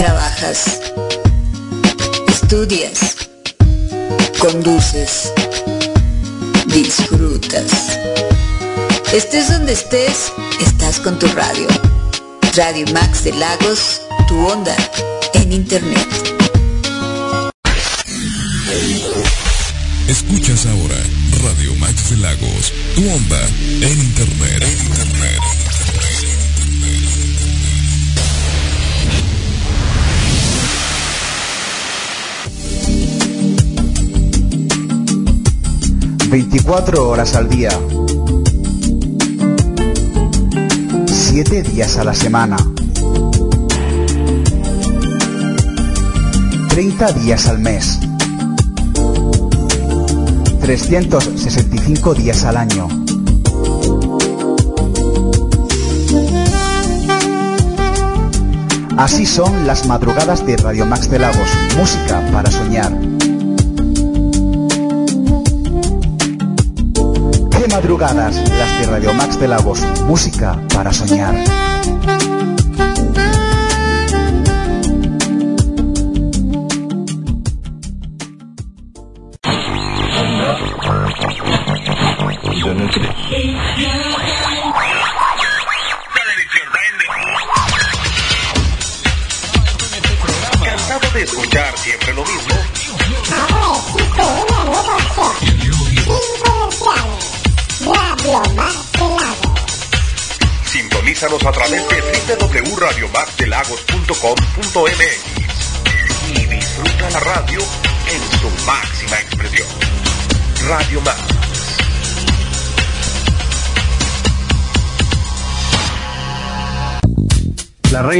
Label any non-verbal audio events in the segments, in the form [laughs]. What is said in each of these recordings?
trabajas, estudias, conduces, disfrutas. Estés donde estés, estás con tu radio. Radio Max de Lagos, tu onda en internet. Escuchas ahora Radio Max de Lagos, tu onda en internet. En internet. 24 horas al día. 7 días a la semana. 30 días al mes. 365 días al año. Así son las madrugadas de Radio Max de Lagos, música para soñar. Madrugadas, las de Radio Max de Lagos, música para soñar.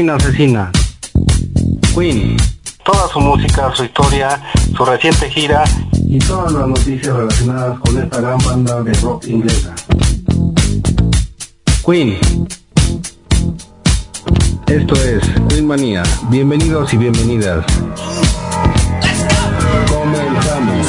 Reina asesina. Queen. Toda su música, su historia, su reciente gira y todas las noticias relacionadas con esta gran banda de rock inglesa. Queen. Esto es Queen Manía. Bienvenidos y bienvenidas. Comenzamos.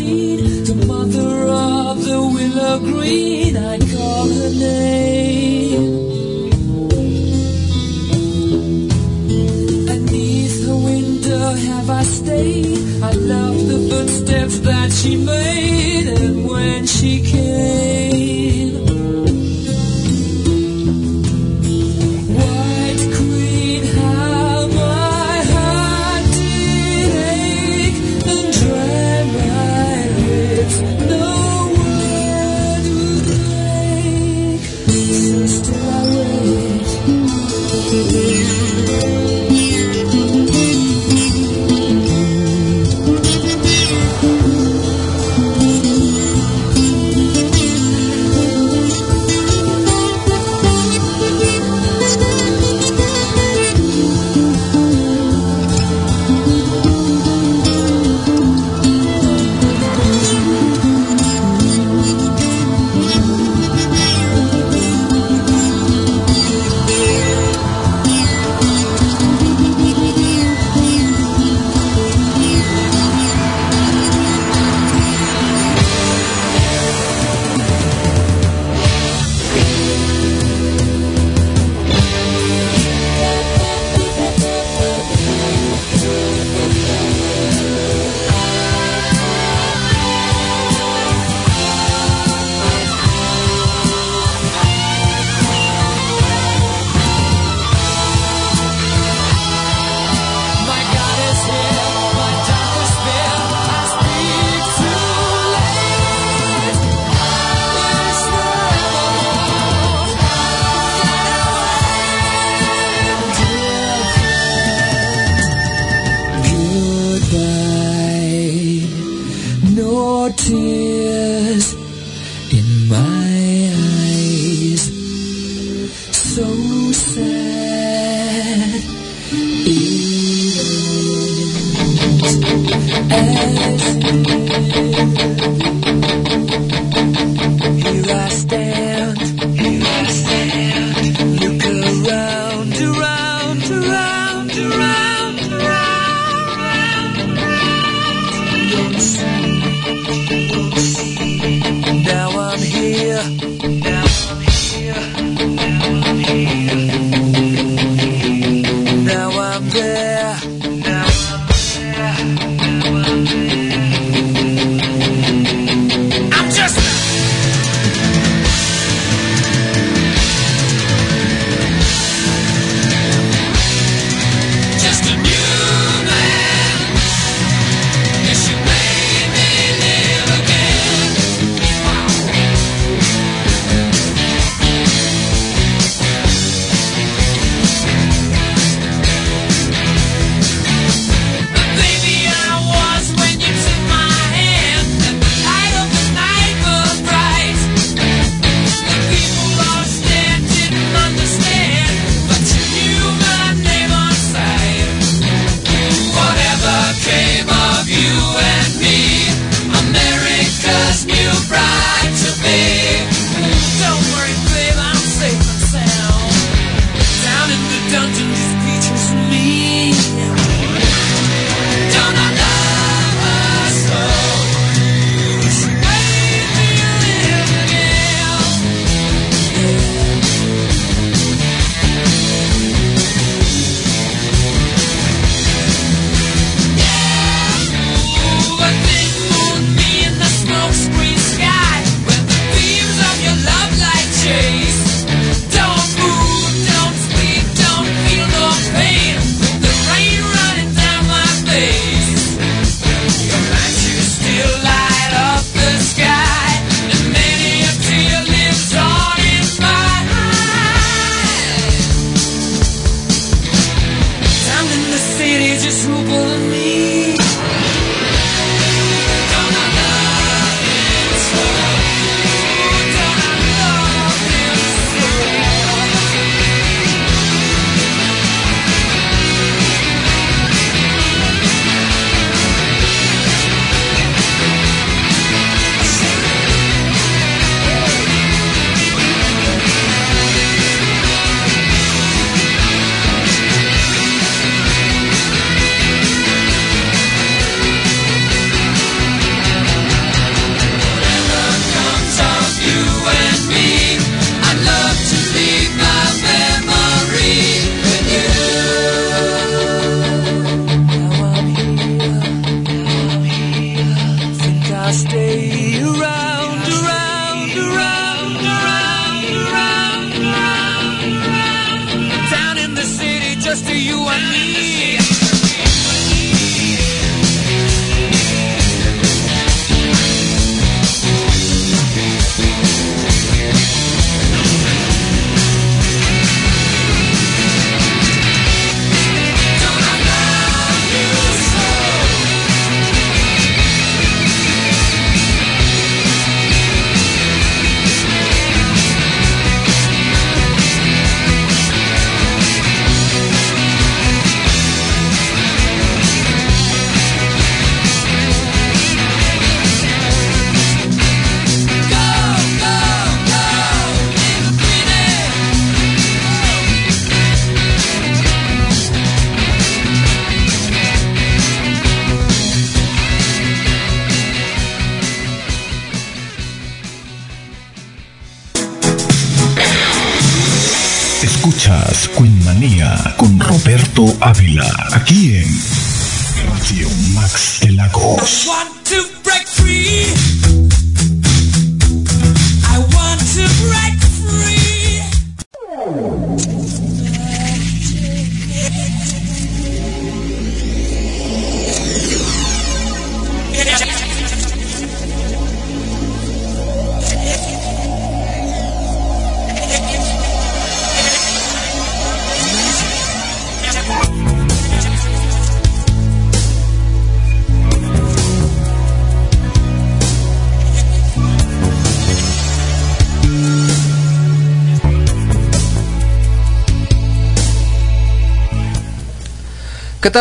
seed, the mother of the willow green, I call her name. Beneath her window have I stayed, I love the footsteps that she made, and when she came.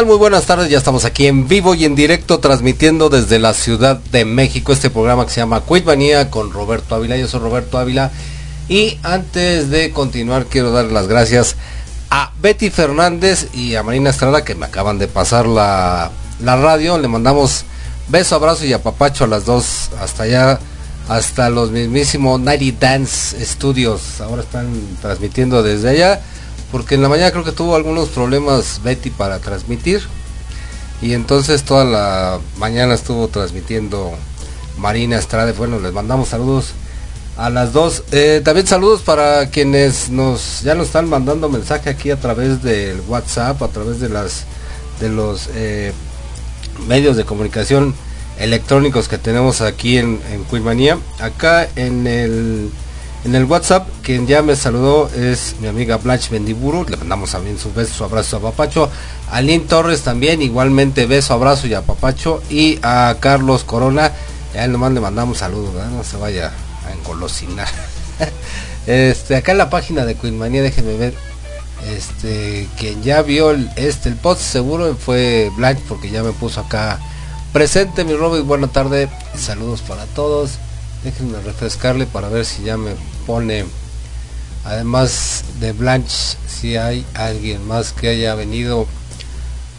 Muy buenas tardes, ya estamos aquí en vivo y en directo transmitiendo desde la Ciudad de México este programa que se llama Manía con Roberto Ávila. Yo soy Roberto Ávila y antes de continuar quiero dar las gracias a Betty Fernández y a Marina Estrada que me acaban de pasar la, la radio. Le mandamos beso, abrazo y apapacho a las dos hasta allá, hasta los mismísimos Nighty Dance Studios. Ahora están transmitiendo desde allá porque en la mañana creo que tuvo algunos problemas Betty para transmitir y entonces toda la mañana estuvo transmitiendo Marina Estrada. Bueno, les mandamos saludos a las dos. Eh, también saludos para quienes nos ya nos están mandando mensaje aquí a través del WhatsApp, a través de las de los eh, medios de comunicación electrónicos que tenemos aquí en, en Quilmanía. Acá en el en el WhatsApp, quien ya me saludó es mi amiga Blanche Bendiburu. Le mandamos también su beso, su abrazo a Papacho. A Lynn Torres también, igualmente beso, abrazo y a Papacho. Y a Carlos Corona, a él nomás le mandamos saludos, ¿verdad? no se vaya a engolosinar. [laughs] este, acá en la página de Queenmanía, déjenme ver. Este, quien ya vio el, este, el post seguro fue Blanche, porque ya me puso acá presente mi Robert. Buena tarde, saludos para todos. Déjenme refrescarle para ver si ya me pone, además de Blanche, si hay alguien más que haya venido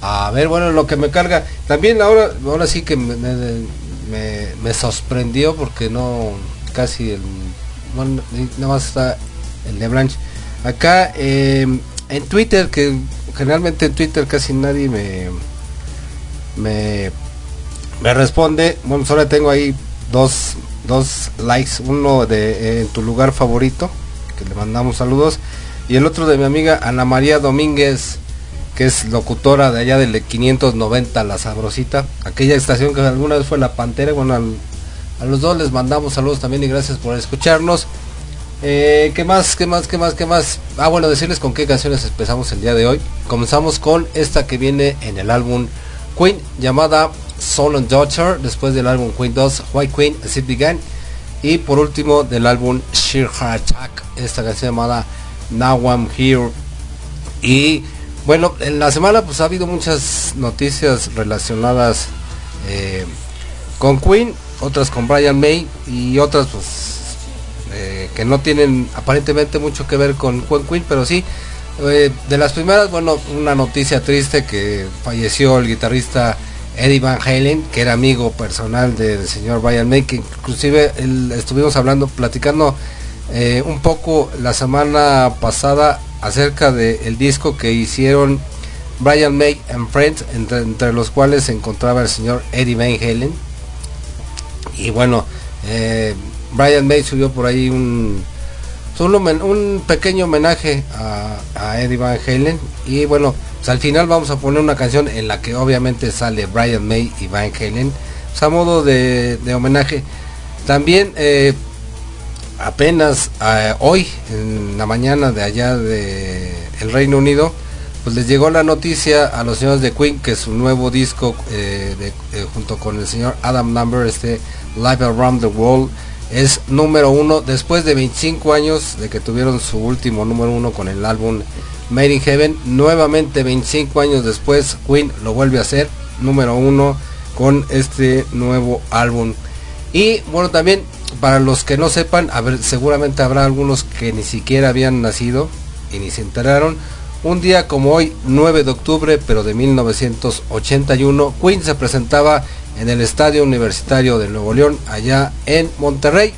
a ver, bueno, lo que me carga. También ahora, ahora sí que me, me, sorprendió porque no, casi el, bueno, nada más está el de Blanche. Acá eh, en Twitter, que generalmente en Twitter casi nadie me, me, me responde. Bueno, solo tengo ahí dos dos likes, uno de eh, en tu lugar favorito, que le mandamos saludos, y el otro de mi amiga Ana María Domínguez, que es locutora de allá del 590 La Sabrosita, aquella estación que alguna vez fue La Pantera, bueno, al- a los dos les mandamos saludos también y gracias por escucharnos. Eh, ¿Qué más? ¿Qué más? ¿Qué más? ¿Qué más? Ah, bueno, decirles con qué canciones empezamos el día de hoy. Comenzamos con esta que viene en el álbum Queen, llamada Soul and Daughter, después del álbum Queen 2, White Queen, As It Began, y por último del álbum Sheer Heart Attack, esta canción llamada Now I'm Here. Y bueno, en la semana pues ha habido muchas noticias relacionadas eh, con Queen, otras con Brian May y otras pues eh, que no tienen aparentemente mucho que ver con Queen, pero sí, eh, de las primeras, bueno, una noticia triste que falleció el guitarrista Eddie Van Halen, que era amigo personal del señor Brian May, que inclusive estuvimos hablando, platicando eh, un poco la semana pasada acerca del disco que hicieron Brian May and Friends, entre, entre los cuales se encontraba el señor Eddie Van Halen. Y bueno, eh, Brian May subió por ahí un, un, un pequeño homenaje a, a Eddie Van Halen. Y bueno, pues al final vamos a poner una canción en la que obviamente sale Brian May y Van Halen. pues a modo de, de homenaje. También eh, apenas eh, hoy, en la mañana de allá de el Reino Unido, pues les llegó la noticia a los señores de Queen que su nuevo disco eh, junto con el señor Adam Number, este Live Around the World, es número uno después de 25 años de que tuvieron su último número uno con el álbum Made in Heaven. Nuevamente 25 años después Queen lo vuelve a hacer número uno con este nuevo álbum. Y bueno, también para los que no sepan, a ver, seguramente habrá algunos que ni siquiera habían nacido y ni se enteraron. Un día como hoy, 9 de octubre, pero de 1981, Queen se presentaba en el Estadio Universitario de Nuevo León, allá en Monterrey.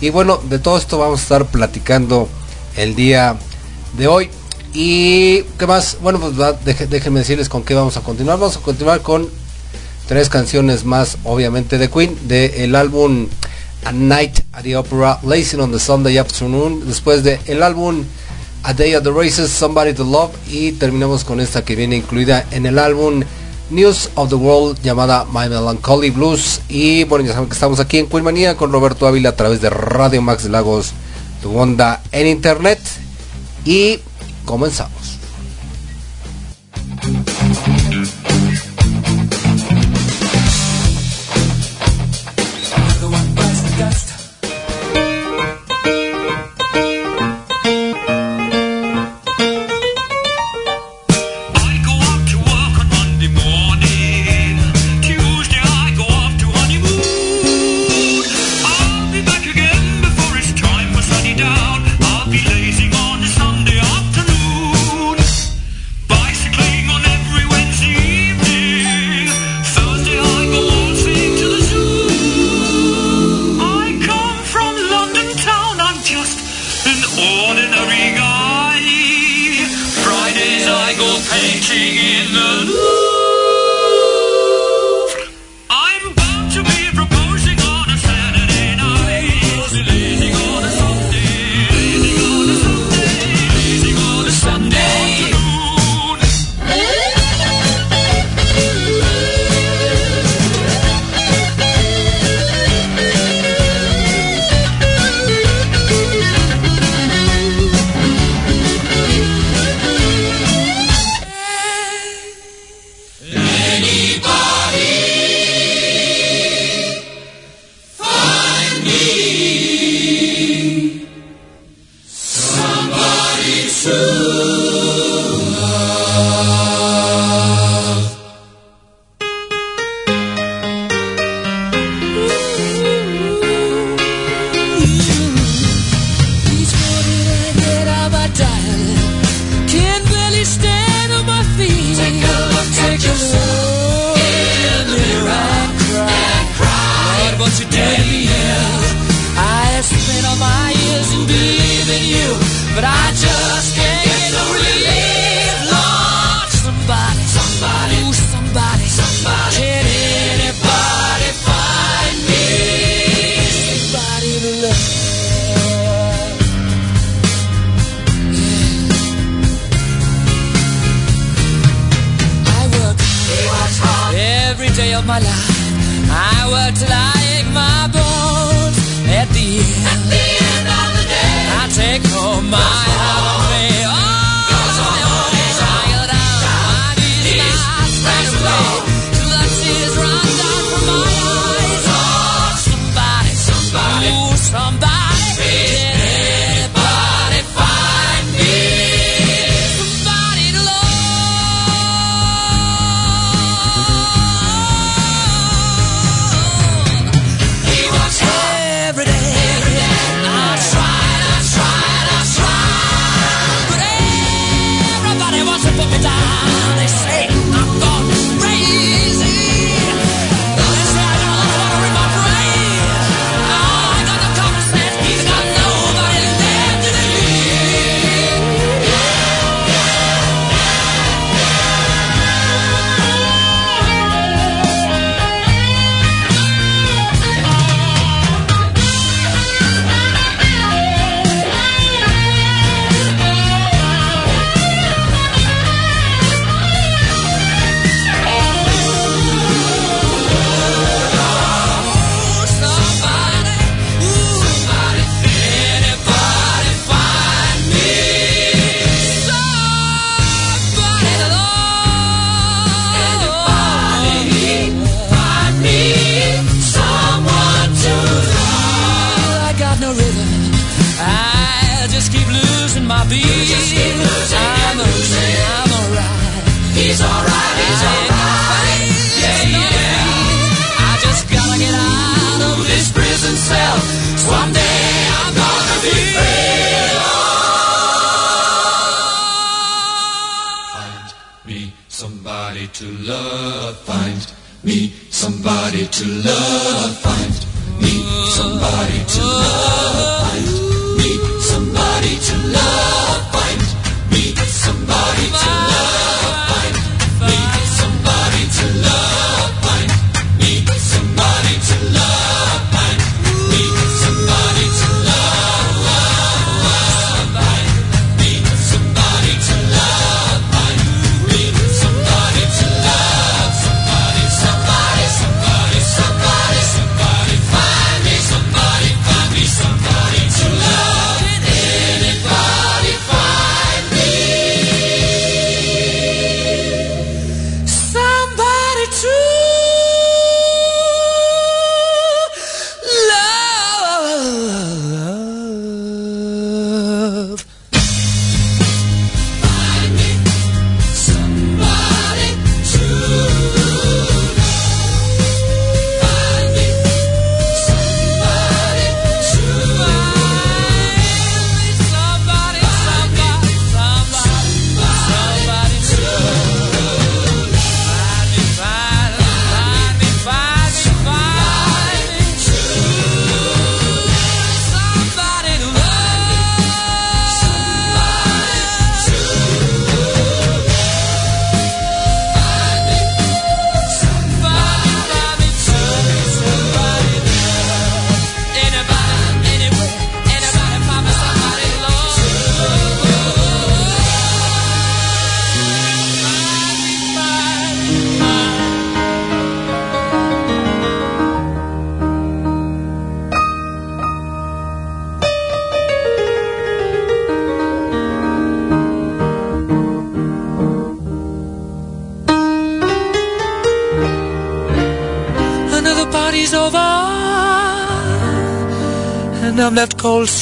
Y bueno, de todo esto vamos a estar platicando el día de hoy. Y qué más, bueno, pues va, deje, déjenme decirles con qué vamos a continuar. Vamos a continuar con tres canciones más, obviamente, de Queen, del de álbum A Night at the Opera, Lazy on the Sunday Afternoon, después del el álbum A Day at the Races, Somebody to Love, y terminamos con esta que viene incluida en el álbum News of the World llamada My Melancholy Blues. Y bueno, ya saben que estamos aquí en Queenmanía con Roberto Ávila a través de Radio Max Lagos, tu onda en internet. Y comenzamos.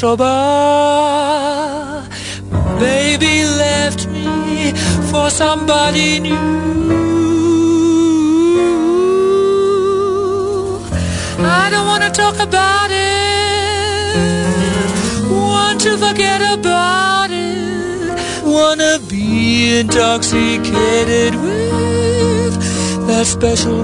Sober. Baby left me for somebody new. I don't wanna talk about it. Want to forget about it. Wanna be intoxicated with that special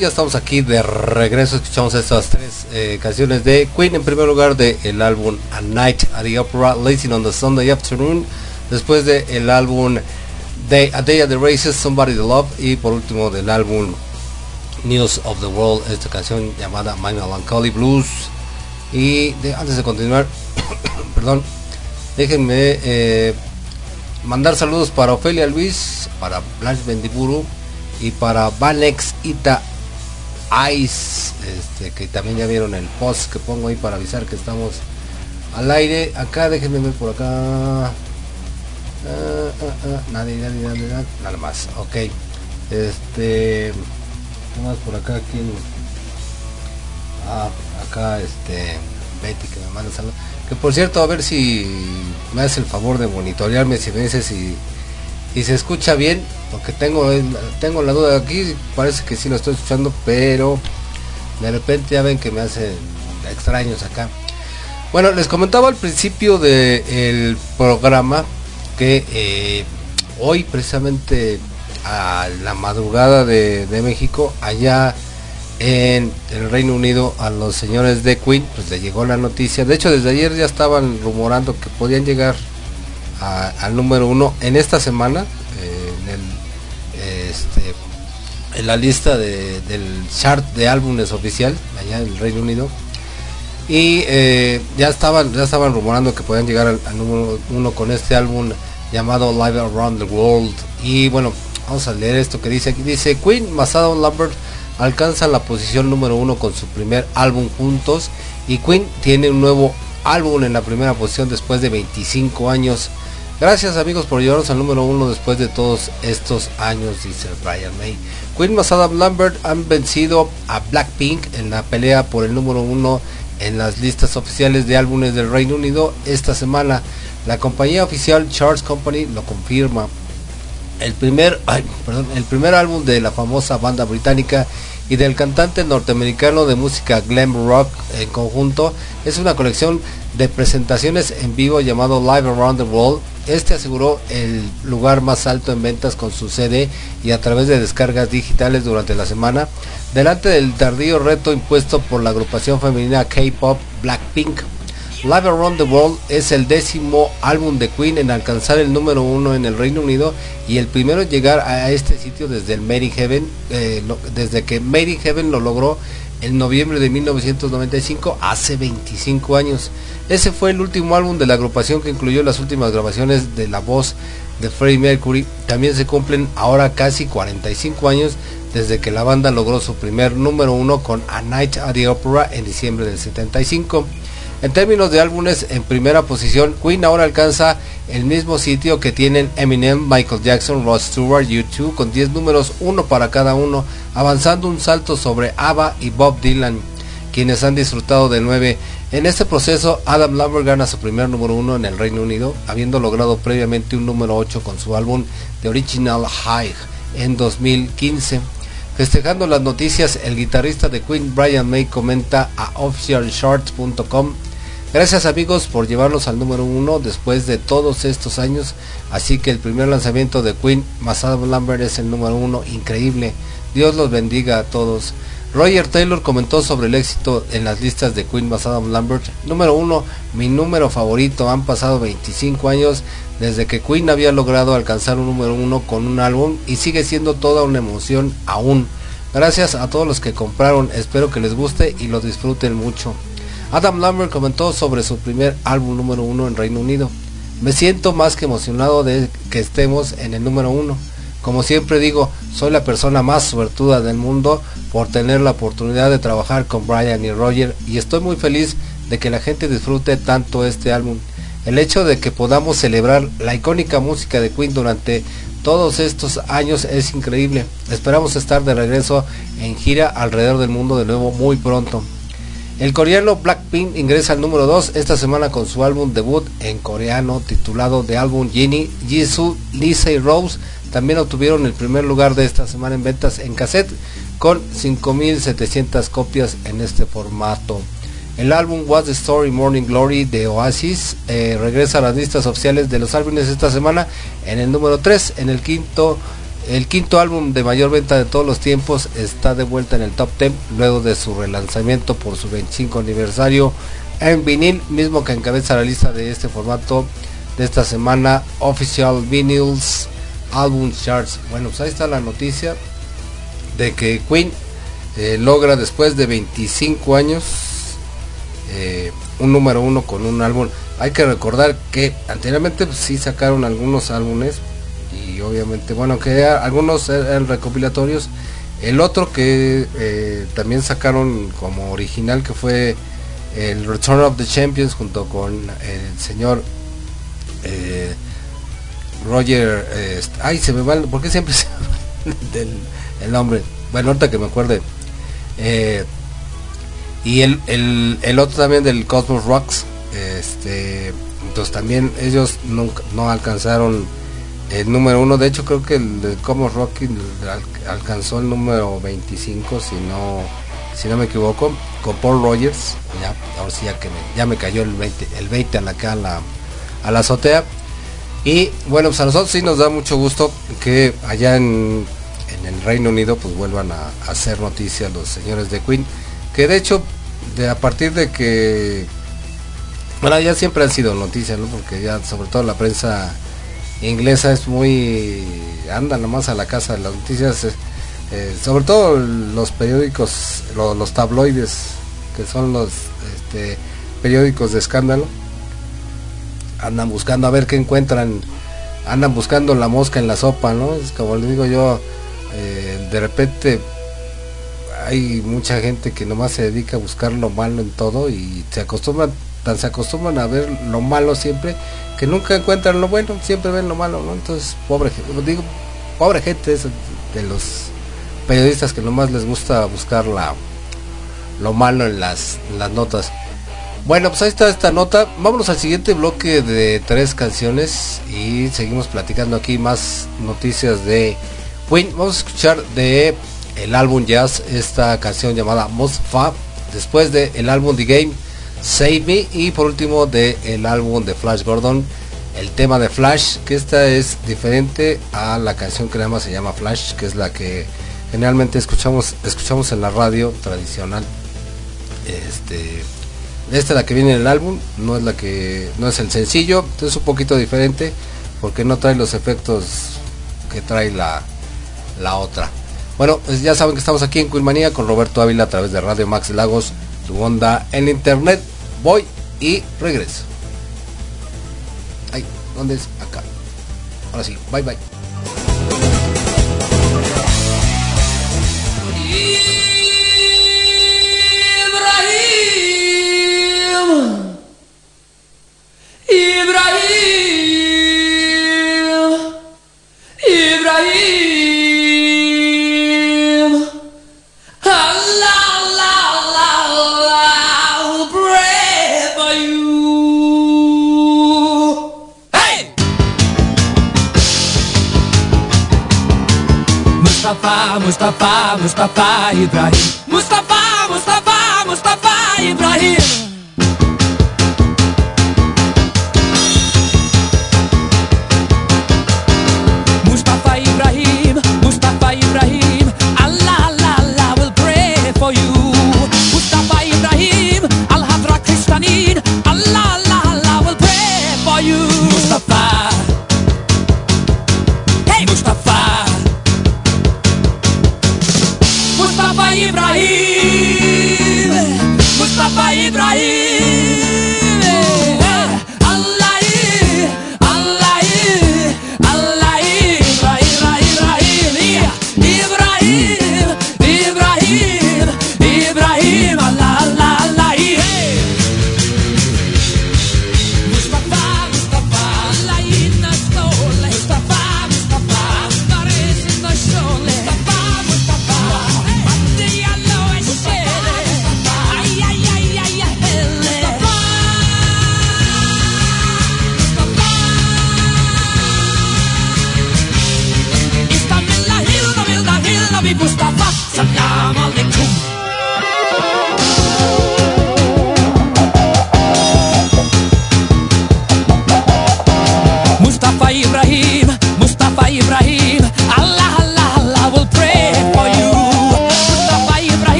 Ya estamos aquí de regreso. Escuchamos estas tres eh, canciones de Queen. En primer lugar, de el álbum A Night at the Opera, Lazing on the Sunday Afternoon. Después de el álbum Day, A Day at the Races, Somebody to Love. Y por último, del álbum News of the World, esta canción llamada My Melancholy Blues. Y antes de continuar, [coughs] perdón, déjenme eh, mandar saludos para Ofelia Luis, para Blanche Bendiburu y para Vanex Ita Ice, este, que también ya vieron el post que pongo ahí para avisar que estamos al aire. Acá déjenme ver por acá. Ah, ah, ah, nadie, nadie, nadie, nadie, nada más. Ok. Este. ¿Qué más por acá? ¿Quién? Ah, acá este. Betty que me manda saludos. Que por cierto, a ver si me hace el favor de monitorearme, si me dice si, si se escucha bien, porque tengo, tengo la duda aquí, parece que sí lo estoy escuchando, pero de repente ya ven que me hacen extraños acá. Bueno, les comentaba al principio del programa que eh, hoy precisamente a la madrugada de, México, allá en el Reino Unido a los señores de Queen, pues le llegó la noticia. De hecho, desde ayer ya estaban rumorando que podían llegar al número uno en esta semana, en la lista de- del chart de álbumes oficial allá en el Reino Unido. Y eh, ya estaban ya estaban rumorando que podían llegar al, número uno con este álbum llamado Live Around the World. Y bueno, vamos a leer esto que dice aquí. Dice Queen más Adam Lambert alcanzan la posición número uno con su primer álbum juntos. Y Queen tiene un nuevo álbum en la primera posición después de 25 años. Gracias amigos por llevarnos al número uno después de todos estos años, dice Brian May. Queen más Adam Lambert han vencido a Blackpink en la pelea por el número uno en las listas oficiales de álbumes del Reino Unido esta semana. La compañía oficial Charts Company lo confirma. El primer, perdón, el primer álbum de la famosa banda británica y del cantante norteamericano de música glam rock en conjunto es una colección de presentaciones en vivo llamado Live Around the World. Este aseguró el lugar más alto en ventas con su CD y a través de descargas digitales durante la semana, delante del tardío reto impuesto por la agrupación femenina K-pop Blackpink. Live Around the World es el décimo álbum de Queen en alcanzar el número uno en el Reino Unido y el primero en llegar a este sitio desde el Made in Heaven, eh, desde que Made in Heaven lo logró en noviembre de 1995, hace 25 años. Ese fue el último álbum de la agrupación que incluyó las últimas grabaciones de la voz de Freddie Mercury. También se cumplen ahora casi 45 años desde que la banda logró su primer número uno con A Night at the Opera en diciembre del 75. En términos de álbumes en primera posición, Queen ahora alcanza el mismo sitio que tienen Eminem, Michael Jackson, Rod Stewart, U2 con 10 números, uno para cada uno, avanzando un salto sobre ABBA y Bob Dylan, quienes han disfrutado de 9. En este proceso, Adam Lambert gana su primer número uno en el Reino Unido, habiendo logrado previamente un número 8 con su álbum The Original High en 2015. Festejando las noticias, el guitarrista de Queen Brian May comenta a officialcharts.com Gracias amigos por llevarlos al número uno después de todos estos años. Así que el primer lanzamiento de Queen más Adam Lambert es el número uno. Increíble. Dios los bendiga a todos. Roger Taylor comentó sobre el éxito en las listas de Queen más Adam Lambert. Número uno, mi número favorito. Han pasado 25 años desde que Queen había logrado alcanzar un número uno con un álbum y sigue siendo toda una emoción aún. Gracias a todos los que compraron. Espero que les guste y lo disfruten mucho. Adam Lambert comentó sobre su primer álbum número uno en Reino Unido. Me siento más que emocionado de que estemos en el número uno. Como siempre digo, soy la persona más suertuda del mundo por tener la oportunidad de trabajar con Brian y Roger y estoy muy feliz de que la gente disfrute tanto este álbum. El hecho de que podamos celebrar la icónica música de Queen durante todos estos años es increíble. Esperamos estar de regreso en gira alrededor del mundo de nuevo muy pronto. El coreano Blackpink ingresa al número 2 esta semana con su álbum debut en coreano titulado de álbum Jenny, Jisoo, Lisa y Rose. También obtuvieron el primer lugar de esta semana en ventas en cassette con 5.700 copias en este formato. El álbum What's the Story Morning Glory de Oasis eh, regresa a las listas oficiales de los álbumes esta semana en el número 3. En el quinto, el quinto álbum de mayor venta de todos los tiempos está de vuelta en el top 10 luego de su relanzamiento por su 25 aniversario en vinil, mismo que encabeza la lista de este formato de esta semana Official Vinyls Album Charts. Bueno, pues ahí está la noticia de que Queen eh, logra después de 25 años eh, un número uno con un álbum. Hay que recordar que anteriormente pues, sí sacaron algunos álbumes y obviamente, bueno, que algunos eran recopilatorios. El otro que eh, también sacaron como original que fue el Return of the Champions junto con el señor eh, Roger. eh, ay, se me va, ¿por siempre [laughs] se va del, el nombre? Bueno, ahorita que me acuerde. Eh, y el, el, el otro también del Cosmos Rocks. Este, entonces también ellos nunca, no alcanzaron el número uno. De hecho, creo que el de Cosmos Rock al- alcanzó el número 25, si no, si no me equivoco, con Paul Rogers. Ya, ahora sí ya que me, ya me cayó el 20, el 20 a la, acá a la, a la azotea. Y bueno, pues a nosotros sí nos da mucho gusto que allá en, en el Reino Unido pues vuelvan a, hacer noticia los señores de Queen que de hecho de a partir de que bueno ya siempre han sido noticias ¿no? porque ya sobre todo la prensa inglesa es muy anda nomás a la casa de las noticias eh, eh, sobre todo los periódicos lo- los tabloides que son los este, periódicos de escándalo andan buscando a ver qué encuentran andan buscando la mosca en la sopa no es como les digo yo eh, de repente hay mucha gente que nomás se dedica a buscar lo malo en todo y se acostumbran se acostumbran a ver lo malo siempre que nunca encuentran lo bueno siempre ven lo malo no entonces pobre gente digo pobre gente es de los periodistas que nomás les gusta buscar la lo malo en las, las notas bueno, pues ahí está esta nota. Vámonos al siguiente bloque de tres canciones y seguimos platicando aquí más noticias de Queen. Vamos a escuchar de el álbum Jazz esta canción llamada Most Fab. Después de el álbum The Game Save Me y por último de el álbum de Flash Gordon el tema de Flash que esta es diferente a la canción que nada más se llama Flash que es la que generalmente escuchamos escuchamos en la radio tradicional este esta es la que viene en el álbum, no es la que no es el sencillo, es un poquito diferente porque no trae los efectos que trae la, la otra. Bueno, pues ya saben que estamos aquí en Quilmanía con Roberto Ávila a través de Radio Max Lagos, tu onda en internet. Voy y regreso. Ay, ¿dónde es? Acá. Ahora sí, bye bye. Ibrahim, Mustafa, Mustafa, Mustafa Ibrahim. Mustafa, Mustafa, Mustafa Ibrahim.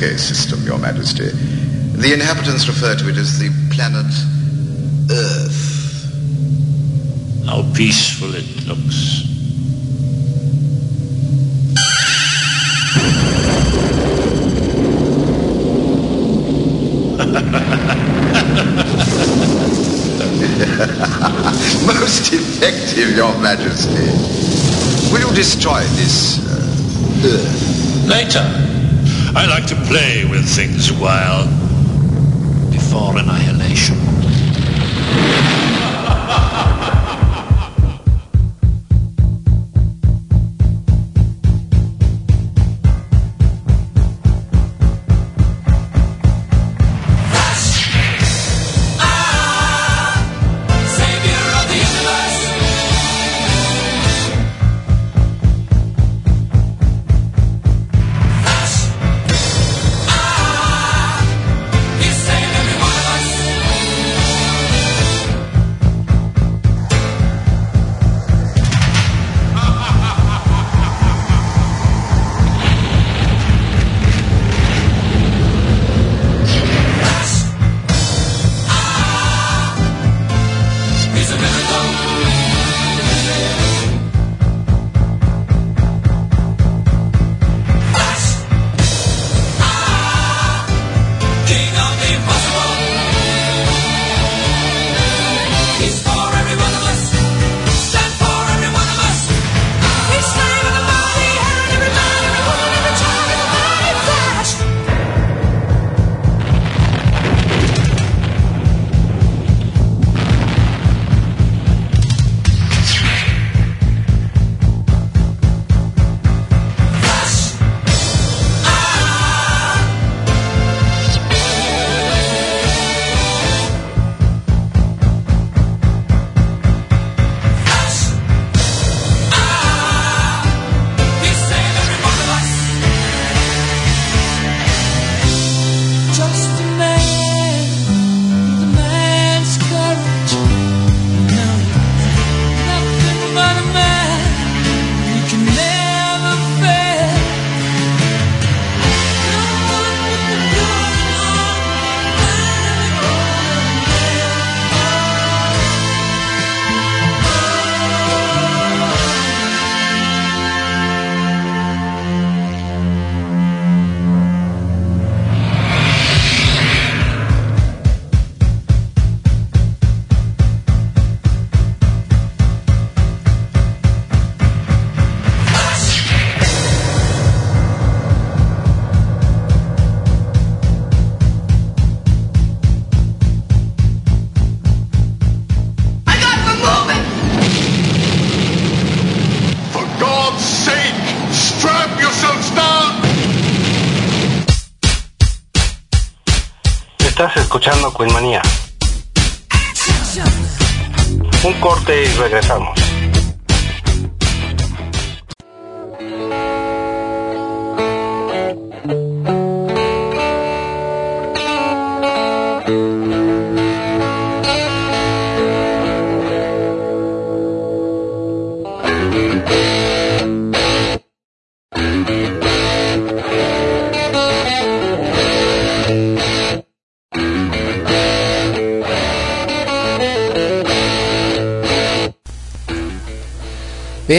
System, Your Majesty. The inhabitants refer to it as the planet Earth. How peaceful it looks. [laughs] Most effective, Your Majesty. Will you destroy this uh, Earth? Later. I like to play with things a while before annihilation.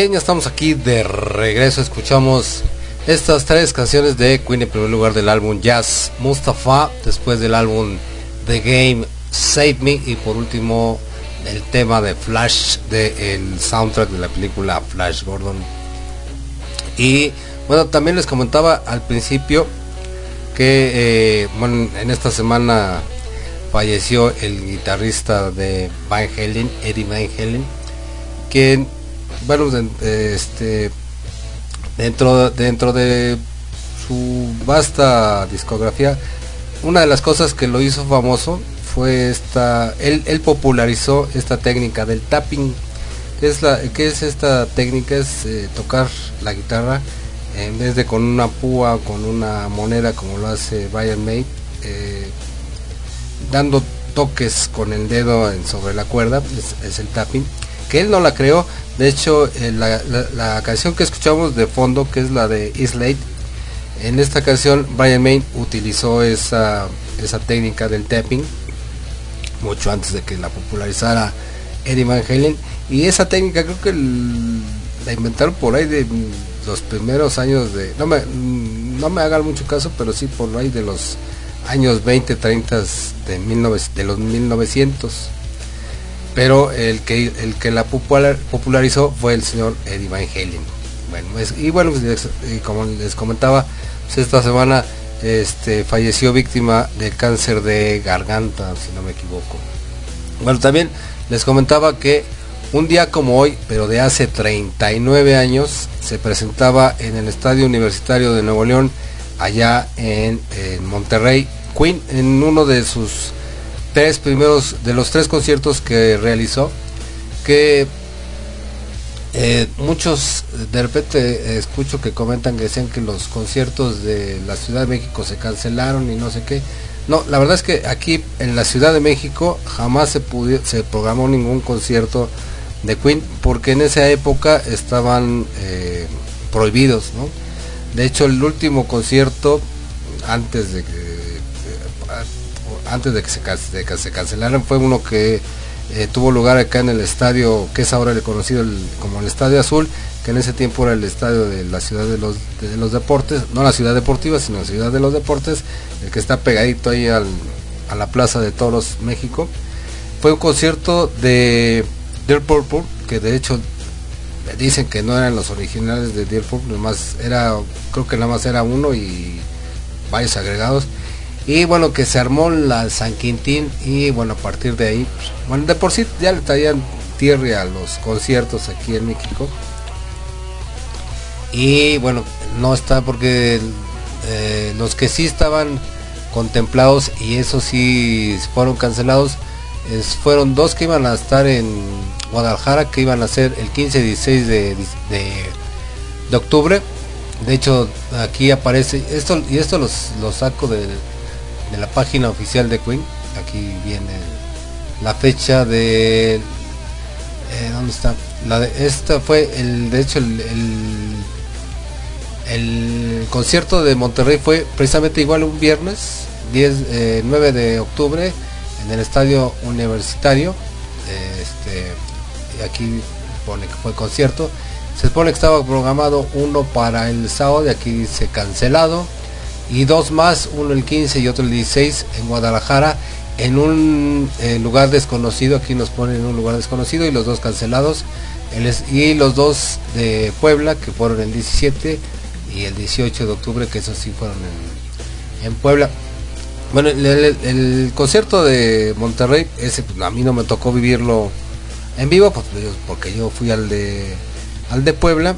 Bien, estamos aquí de regreso. Escuchamos estas tres canciones de Queen en primer lugar del álbum Jazz Mustafa, después del álbum The Game Save Me y por último el tema de Flash del soundtrack de la película Flash Gordon. Y bueno, también les comentaba al principio que eh, bueno, en esta semana falleció el guitarrista de Van Halen, Eddie Van Halen, que de- de- este dentro dentro de su vasta discografía, una de las cosas que lo hizo famoso fue esta, él, él popularizó esta técnica del tapping, que es la, es esta técnica es eh, tocar la guitarra en vez de con una púa, con una moneda como lo hace Brian May, eh, dando toques con el dedo sobre la cuerda, es el tapping, que él no la creó, de hecho eh, la, canción que escuchamos de fondo, que es la de Islate, en esta canción Brian May utilizó esa, técnica del tapping, mucho antes de que la popularizara Eddie Van Halen, y esa técnica creo que la inventaron por ahí de los primeros años de, no me, mm, hagan mucho caso, pero sí por ahí de los años 20, 30 de, 19 de los 1900 pero el que el que la popular- popularizó fue el señor Eddie Van Halen. Bueno, y bueno, pues, como les comentaba, pues, esta semana este falleció víctima de cáncer de garganta, si no me equivoco. Bueno, también les comentaba que un día como hoy, pero de hace 39 años, se presentaba en el Estadio Universitario de Nuevo León, allá en, en Monterrey, Queen, en uno de sus tres primeros, de los tres conciertos que realizó, que eh, muchos de repente eh, escucho que comentan que decían que los conciertos de la Ciudad de México se cancelaron y no sé qué. No, la verdad es que aquí en la Ciudad de México jamás se se programó ningún concierto de Queen porque en esa época estaban eh, prohibidos, ¿no? De hecho, el último concierto antes de que antes de que se, cancelaran fue uno que eh, tuvo lugar acá en el estadio que es ahora el conocido como el Estadio Azul, que en ese tiempo era el estadio de la ciudad de los, de los deportes, no la ciudad deportiva, sino la ciudad de los deportes, el que está pegadito ahí al- a la Plaza de Toros, México. Fue un concierto de Dear Purple, que de hecho dicen que no eran los originales de Dear Purple, nomás era, creo que nada más era uno y varios agregados. Y bueno, que se armó la San Quintín y bueno, a partir de ahí, pues, bueno, de por sí ya le traían tierra a los conciertos aquí en México. Y bueno, no está porque eh, los que sí estaban contemplados y esos sí fueron cancelados, fueron dos que iban a estar en Guadalajara, que iban a ser el 15 y 16 de, de, de octubre. De hecho, aquí aparece, esto y esto los, los saco de, de la página oficial de Queen. Aquí viene la fecha de... eh, ¿Dónde está? De, esta fue el, de hecho, el, el, concierto de Monterrey fue precisamente igual un viernes, 10, eh, 9 de octubre, en el estadio universitario. este, aquí pone que fue concierto. Se supone que estaba programado uno para el sábado, y aquí dice cancelado. Y dos más, uno el 15 y otro el 16 en Guadalajara, en un eh, lugar desconocido. Aquí nos ponen en un lugar desconocido y los dos cancelados. Y los dos de Puebla, que fueron el 17 y el 18 de octubre, que esos sí fueron en, en Puebla. Bueno, el, concierto de Monterrey, ese pues, a mí no me tocó vivirlo en vivo, pues, porque yo fui al de al de Puebla.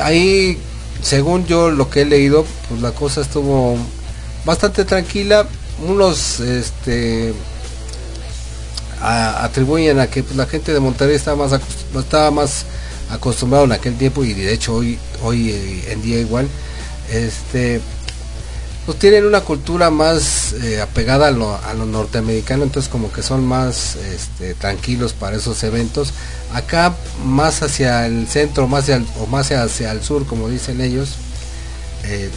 Ahí, según yo lo que he leído, pues la cosa estuvo bastante tranquila. unos este atribuyen a que pues, la gente de Monterrey estaba más estaba más acostumbrado en aquel tiempo y de hecho hoy hoy eh, en día igual este pues tienen una cultura más eh, apegada a lo, a lo norteamericano, entonces como que son más este, tranquilos para esos eventos. Acá más hacia el centro, más hacia o más hacia el sur, como dicen ellos. eh,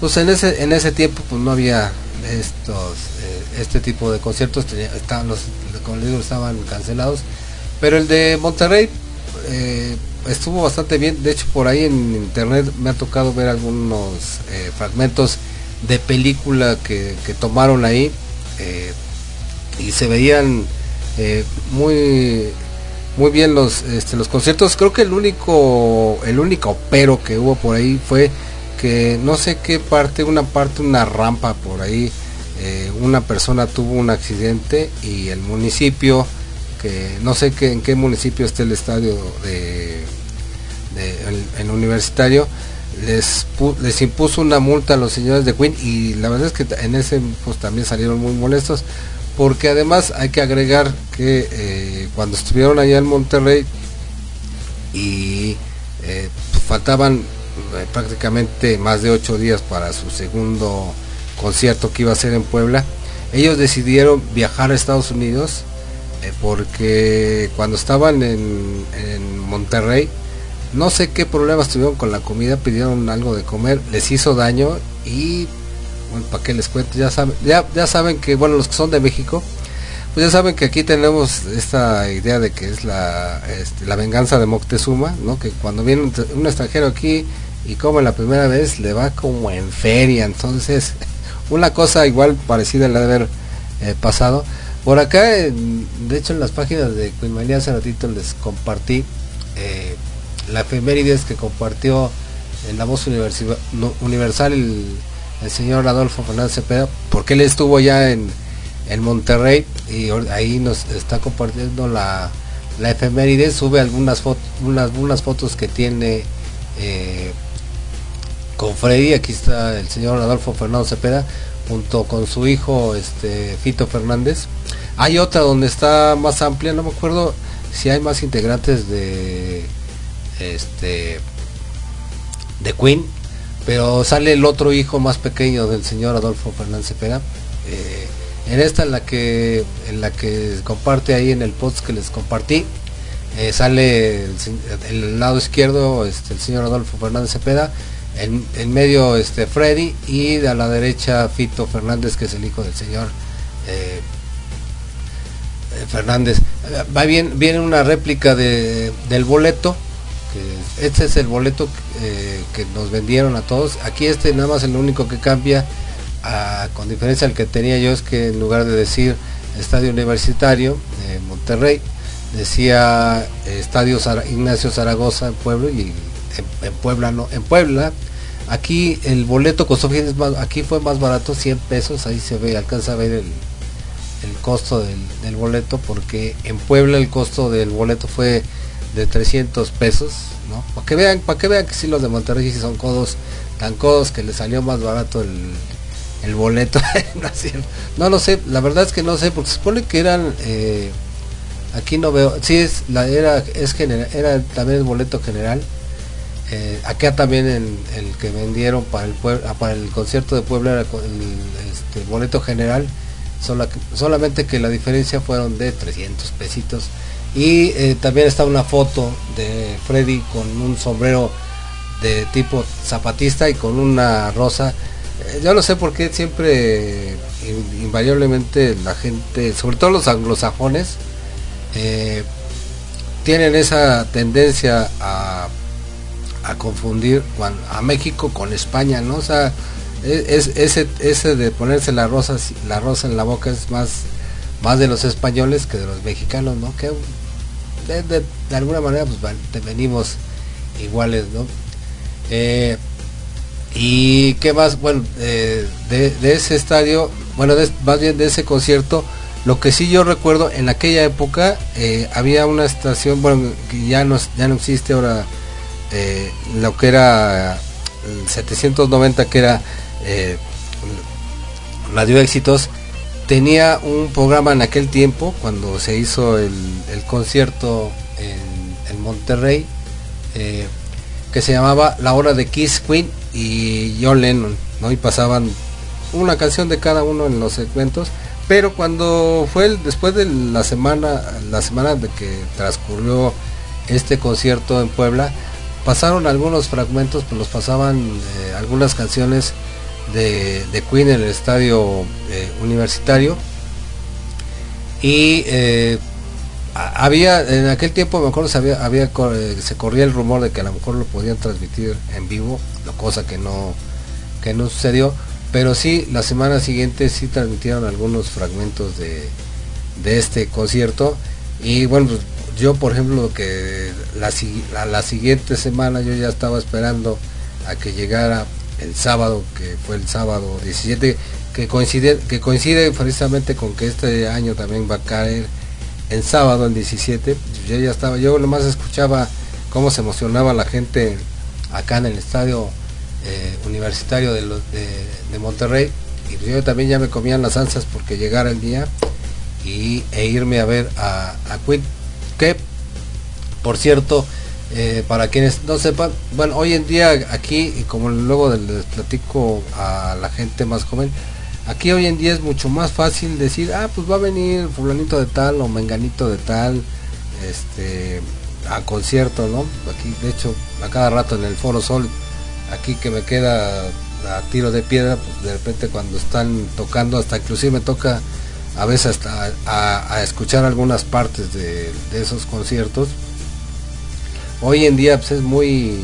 pues en ese en ese tiempo pues no había estos eh, este tipo de conciertos, estaban los como les digo estaban cancelados, pero el de Monterrey estuvo bastante bien. De hecho, por ahí en internet me ha tocado ver algunos eh, fragmentos de película que, tomaron ahí eh, y se veían eh, muy muy bien los este, los conciertos. Creo que el único el único pero que hubo por ahí fue que no sé qué parte, una parte, una rampa por ahí, una persona tuvo un accidente y el municipio que no sé qué, en qué municipio está el estadio de, el, el universitario les les impuso una multa a los señores de Queen y la verdad es que en ese pues también salieron muy molestos porque además hay que agregar que eh, cuando estuvieron allá en Monterrey y eh, pues, faltaban eh, prácticamente más de ocho días para su segundo concierto que iba a ser en Puebla ellos decidieron viajar a Estados Unidos porque cuando estaban en, en Monterrey no sé qué problemas tuvieron con la comida pidieron algo de comer les hizo daño y bueno, para qué les cuento ya saben ya, ya saben que bueno los que son de México pues ya saben que aquí tenemos esta idea de que es la este, la venganza de Moctezuma no que cuando viene un, extranjero aquí y come la primera vez le va como en feria. Entonces [laughs] una cosa igual parecida le ha de haber eh, pasado. Por acá de hecho en las páginas de Queen María hace ratito les compartí eh, la efemérides que compartió en la voz universal el, señor Adolfo Fernández Cepeda porque él estuvo ya en, en Monterrey y ahí nos está compartiendo la, la efeméride sube algunas fotos unas, unas fotos que tiene eh, con Freddy aquí está el señor Adolfo Fernando Cepeda junto con su hijo este Fito Fernández. Hay otra donde está más amplia no me acuerdo si hay más integrantes de este de Queen pero sale el otro hijo más pequeño del señor Adolfo Fernández Cepeda Eh, en esta en la que en la que comparte ahí en el post que les compartí eh, sale el, el lado izquierdo este, el señor Adolfo Fernández Cepeda en, en medio este Freddy y a la derecha Fito Fernández que es el hijo del señor eh, Fernández. Va bien viene una réplica de, del boleto este es el boleto eh, que nos vendieron a todos. Aquí este nada más el único que cambia con diferencia al que tenía yo es que en lugar de decir estadio universitario de Monterrey decía eh, estadio Ignacio Zaragoza en Puebla y en, Puebla no en Puebla. Aquí el boleto costó aquí fue más barato 100 pesos ahí se ve alcanza a ver el, costo del boleto porque en Puebla el costo del boleto fue de 300 pesos no para que vean para que vean que sí los de Monterrey sí son codos tan codos que les salió más barato el, el boleto. [laughs] No, lo sé la verdad es que no sé porque se supone que eran eh, aquí no veo sí es la era es general era también el boleto general eh, acá también en el que vendieron para el pueblo para el concierto de Puebla era el este, boleto general sola- solamente que la diferencia fueron de 300 pesitos y eh, también está una foto de Freddy con un sombrero de tipo zapatista y con una rosa Eh, yo no sé por qué siempre in- invariablemente la gente sobre todo los anglosajones eh, tienen esa tendencia a a confundir a México con España, ¿no? O sea, e- es, ese, ese de ponerse la rosa, la rosa en la boca es más, más de los españoles que de los mexicanos, ¿no? De, alguna manera pues te venimos iguales, ¿no? Eh, y qué más, bueno, eh, de, ese estadio, bueno, de- más bien de ese concierto, lo que sí yo recuerdo en aquella época eh, había una estación, bueno, que ya no, ya no existe ahora lo que era el 790 que era Radio Éxitos, tenía un programa en aquel tiempo, cuando se hizo el, concierto en, Monterrey, eh, que se llamaba La Hora de Kiss Queen y John Lennon, ¿no? Y pasaban una canción de cada uno en los segmentos, pero cuando fue después de la semana, la semana de que transcurrió este concierto en Puebla, pasaron algunos fragmentos, pues los pasaban eh, algunas canciones de, Queen en el estadio eh, universitario. Y eh, había en aquel tiempo me acuerdo se había, había eh, se corría el rumor de que a lo mejor lo podían transmitir en vivo cosa que no que no sucedió. Pero sí la semana siguiente sí transmitieron algunos fragmentos de, de este concierto. Y bueno pues, yo por ejemplo que la, la, la siguiente semana yo ya estaba esperando a que llegara el sábado que fue el sábado 17 que coincide que coincide precisamente con que este año también va a caer en sábado el 17 yo ya estaba yo nomás escuchaba cómo se emocionaba la gente acá en el estadio eh, universitario de, de, Monterrey. Y yo también ya me comían las ansias porque llegara el día y, e irme a ver a, a que por cierto eh, para quienes no sepan bueno hoy en día aquí y como luego les platico a la gente más joven aquí hoy en día es mucho más fácil decir ah pues va a venir fulanito de tal o menganito de tal este a concierto no aquí de hecho a cada rato en el Foro Sol aquí que me queda a tiro de piedra pues de repente cuando están tocando hasta inclusive me toca a veces hasta a, escuchar algunas partes de esos conciertos hoy en día pues, es muy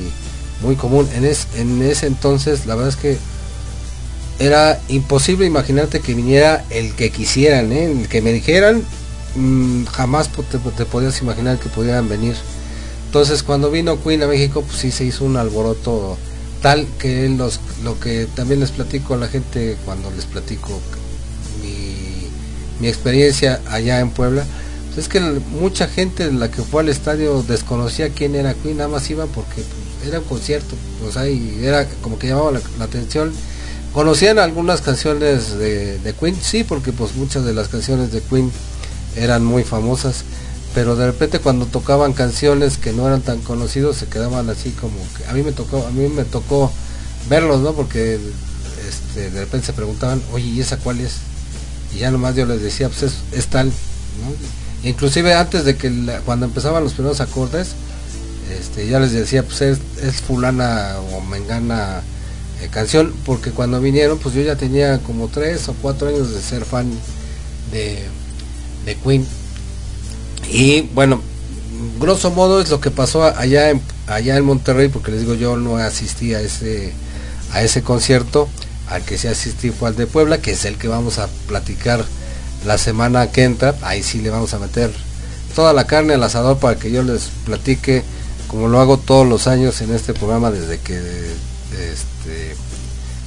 muy común en, es- en ese entonces la verdad es que era imposible imaginarte que viniera el que quisieran ¿eh? el que me dijeran mm, jamás te podías imaginar que pudieran venir entonces cuando vino Queen a México pues sí se hizo un alboroto tal que los lo que también les platico a la gente cuando les platico mi, mi experiencia allá en Puebla pues es que mucha gente la que fue al estadio desconocía quién era Queen nada más iban porque pues, era un concierto o sea y era como que llamaba la, atención. Conocían algunas canciones de, Queen sí porque pues muchas de las canciones de Queen eran muy famosas pero de repente cuando tocaban canciones que no eran tan conocidos se quedaban así como que a mí me tocó a mí me tocó verlos no porque este, de repente se preguntaban oye y esa cuál es y ya nomás yo les decía pues es, es tal ¿no? Inclusive antes de que cuando empezaban los primeros acordes este ya les decía pues es, es fulana o mengana eh, canción porque cuando vinieron pues yo ya tenía como tres o cuatro años de ser fan de, de Queen. Y bueno grosso modo es lo que pasó allá en allá en Monterrey porque les digo yo no asistí a ese a ese concierto. Al que sí asistí fue al de Puebla que es el que vamos a platicar la semana que entra ahí sí le vamos a meter toda la carne al asador para que yo les platique como lo hago todos los años en este programa desde que este,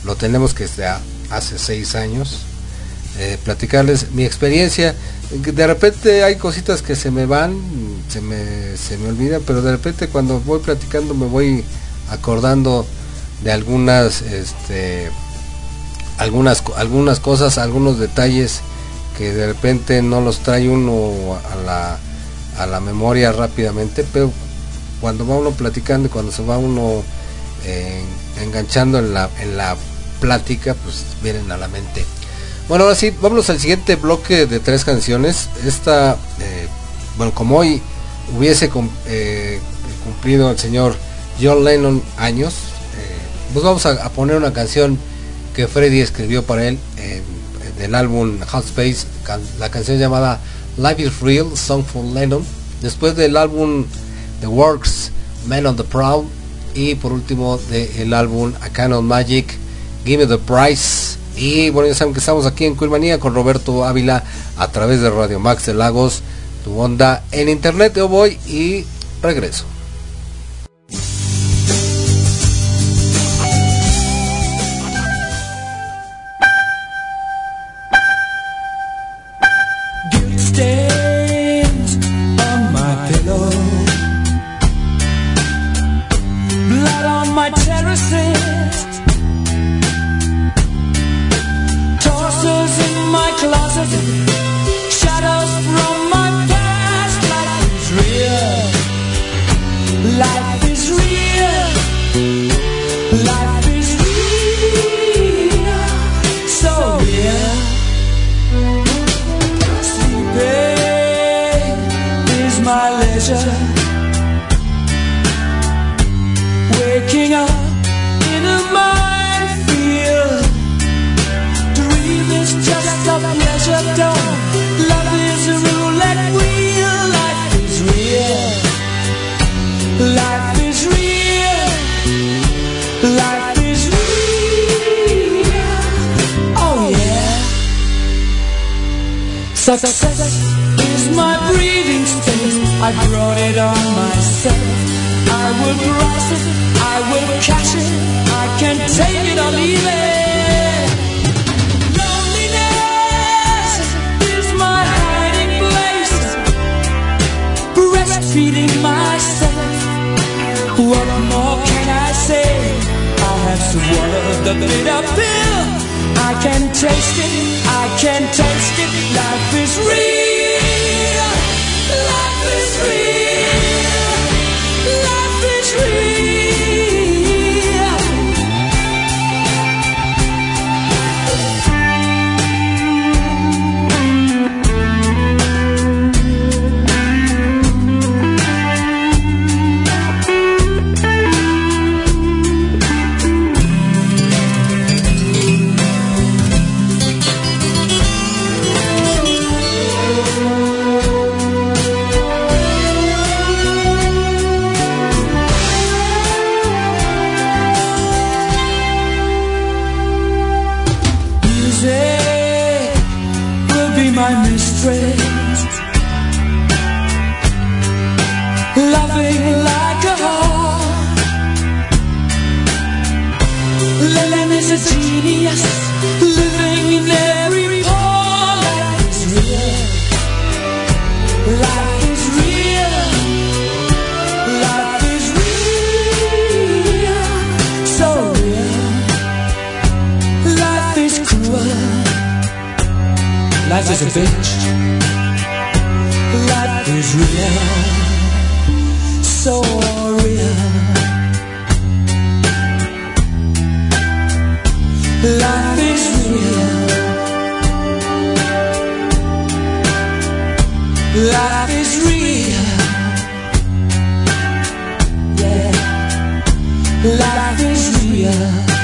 lo tenemos que hace seis años eh, platicarles mi experiencia. De repente hay cositas que se me van se me, se me olvidan pero de repente cuando voy platicando me voy acordando de algunas este algunas algunas cosas algunos detalles que de repente no los trae uno a la a la memoria rápidamente pero cuando va uno platicando y cuando se va uno eh, enganchando en la en la plática pues vienen a la mente bueno, ahora sí, vámonos al siguiente bloque de tres canciones. Esta, eh, bueno, como hoy hubiese eh, cumplido el señor John Lennon años, pues vamos a, poner una canción que Freddy escribió para él en el álbum Hot Space, la canción llamada Life is Real, Song for Lennon. Después del álbum The Works, Man on the Proud. Y por último del álbum A Canon Magic, Give Me the Price. Y bueno, ya saben que estamos aquí en Quilmanía con Roberto Ávila a través de Radio Max de Lagos, tu onda en internet. Yo voy y regreso. Life is real.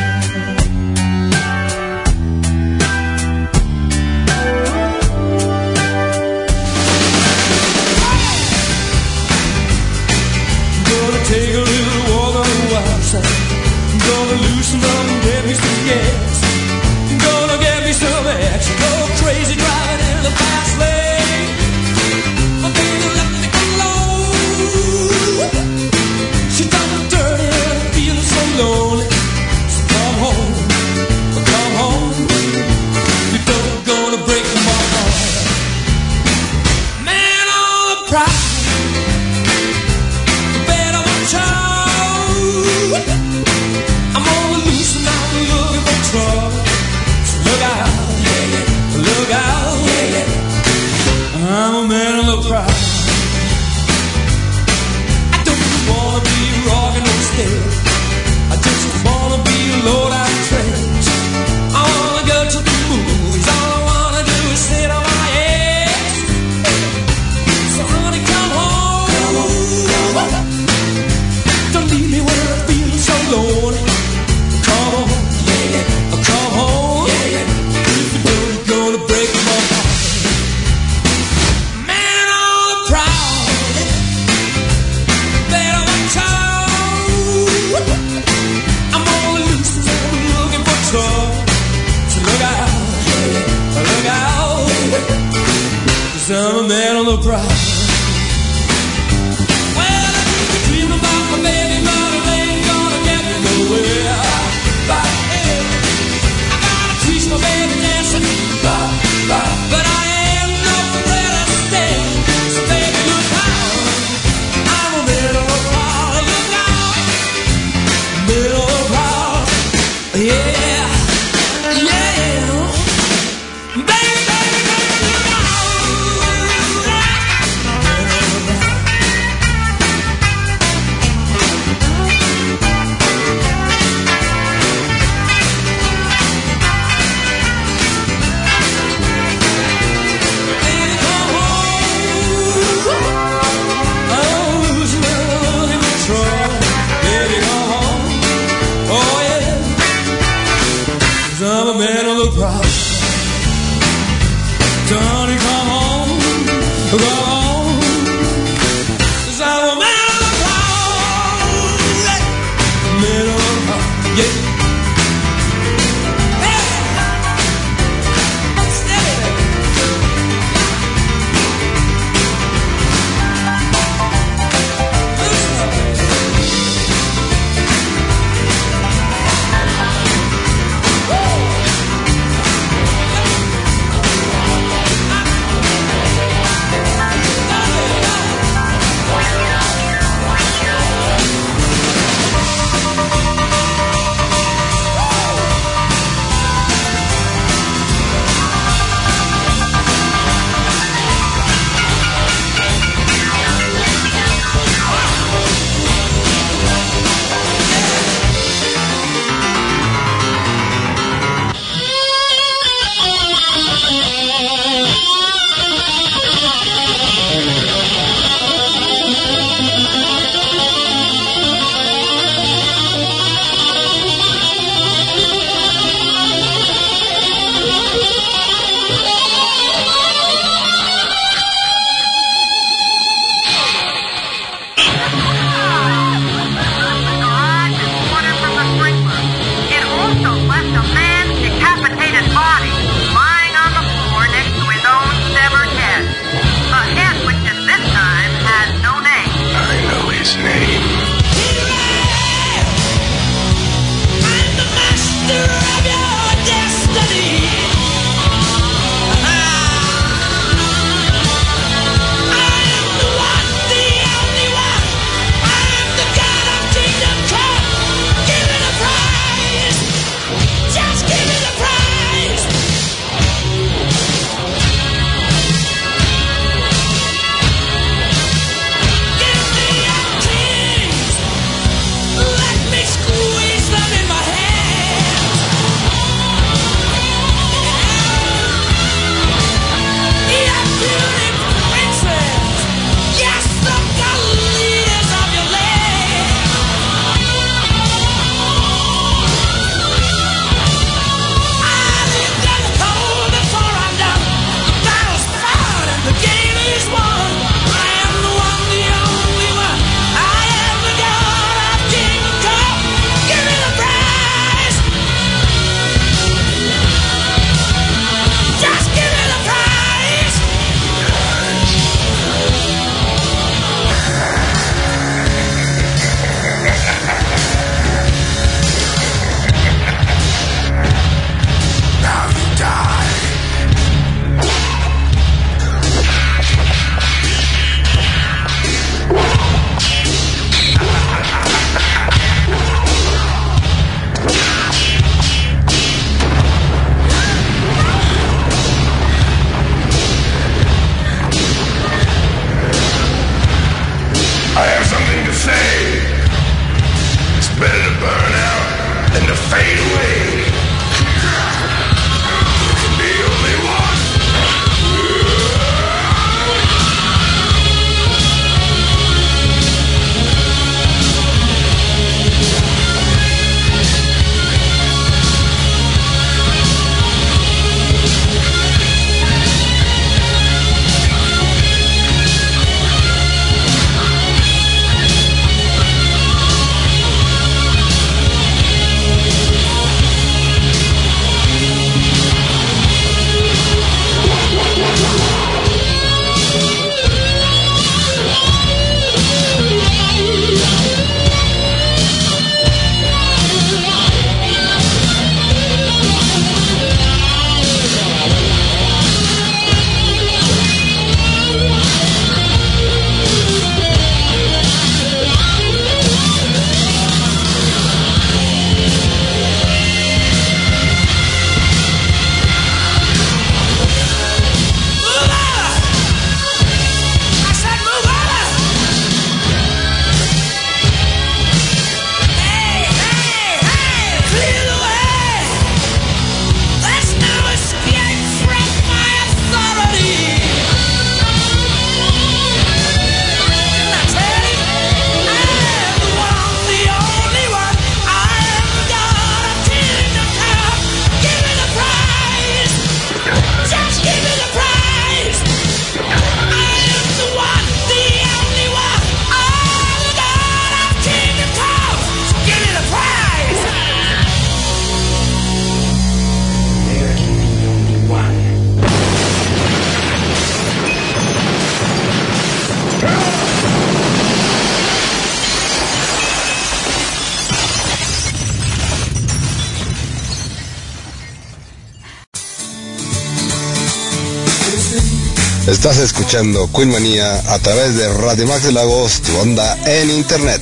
Estás escuchando Queen Manía a través de Radio Max de Lagos, tu onda en internet.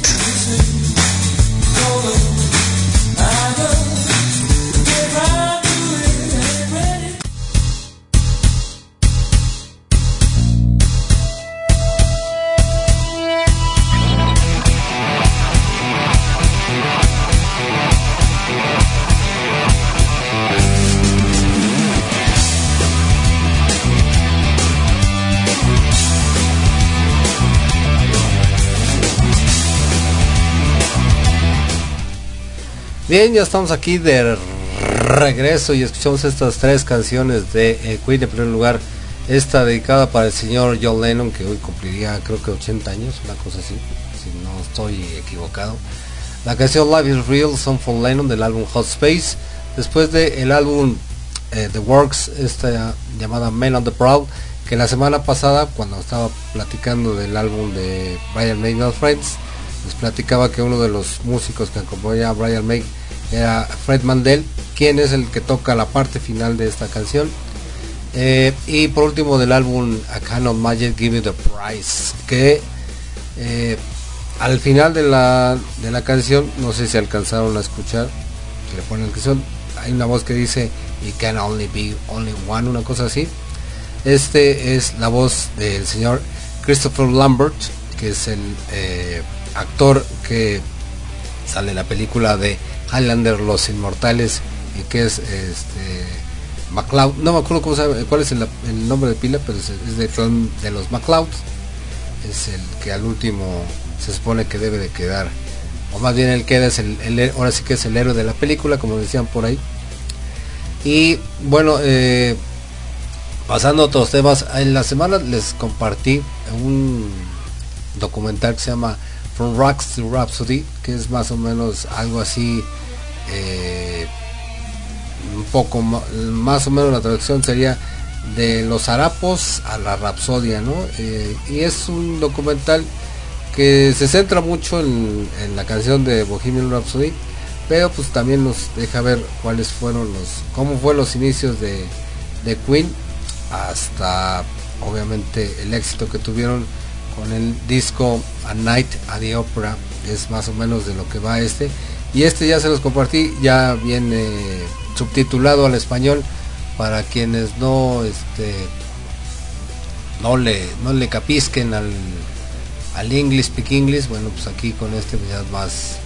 Bien, ya estamos aquí de regreso y escuchamos estas tres canciones de eh, Queen. En primer lugar, esta dedicada para el señor John Lennon, que hoy cumpliría creo que 80 años, una cosa así, si no estoy equivocado. La canción Life is Real, Song for Lennon del álbum Hot Space. Después del álbum eh, The Works, esta llamada Men on the Proud, que la semana pasada, cuando estaba platicando del álbum de Brian May Not Friends, les platicaba que uno de los músicos que acompaña a Brian May era Fred Mandel, quien es el que toca la parte final de esta canción. Eh, y por último del álbum A of Magic Give You the Prize, que eh, al final de la, de la canción, no sé si alcanzaron a escuchar, que le ponen canción, hay una voz que dice It can only be only one, una cosa así. Este es la voz del señor Christopher Lambert, que es el eh, actor que sale en la película de Highlander Los Inmortales y que es este MacLeod, no me acuerdo cuál es el, nombre de pila, pero es, de, los MacLeod, es el que al último se supone que debe de quedar, o más bien el queda es el, el- ahora sí que es el héroe de la película, como decían por ahí. Y bueno, eh, pasando a otros temas, en la semana les compartí un documental que se llama From Rocks to Rhapsody, que es más o menos algo así, eh, un poco más o menos la traducción sería de los harapos a la rapsodia, ¿no? Eh, y es un documental que se centra mucho en, la canción de Bohemian Rhapsody, pero pues también nos deja ver cuáles fueron los, cómo fue los inicios de Queen hasta obviamente el éxito que tuvieron con el disco A Night at the Opera, es más o menos de lo que va este. Y este ya se los compartí, ya viene subtitulado al español para quienes no este no le no le capisquen al al English speak English, bueno pues aquí con este ya es más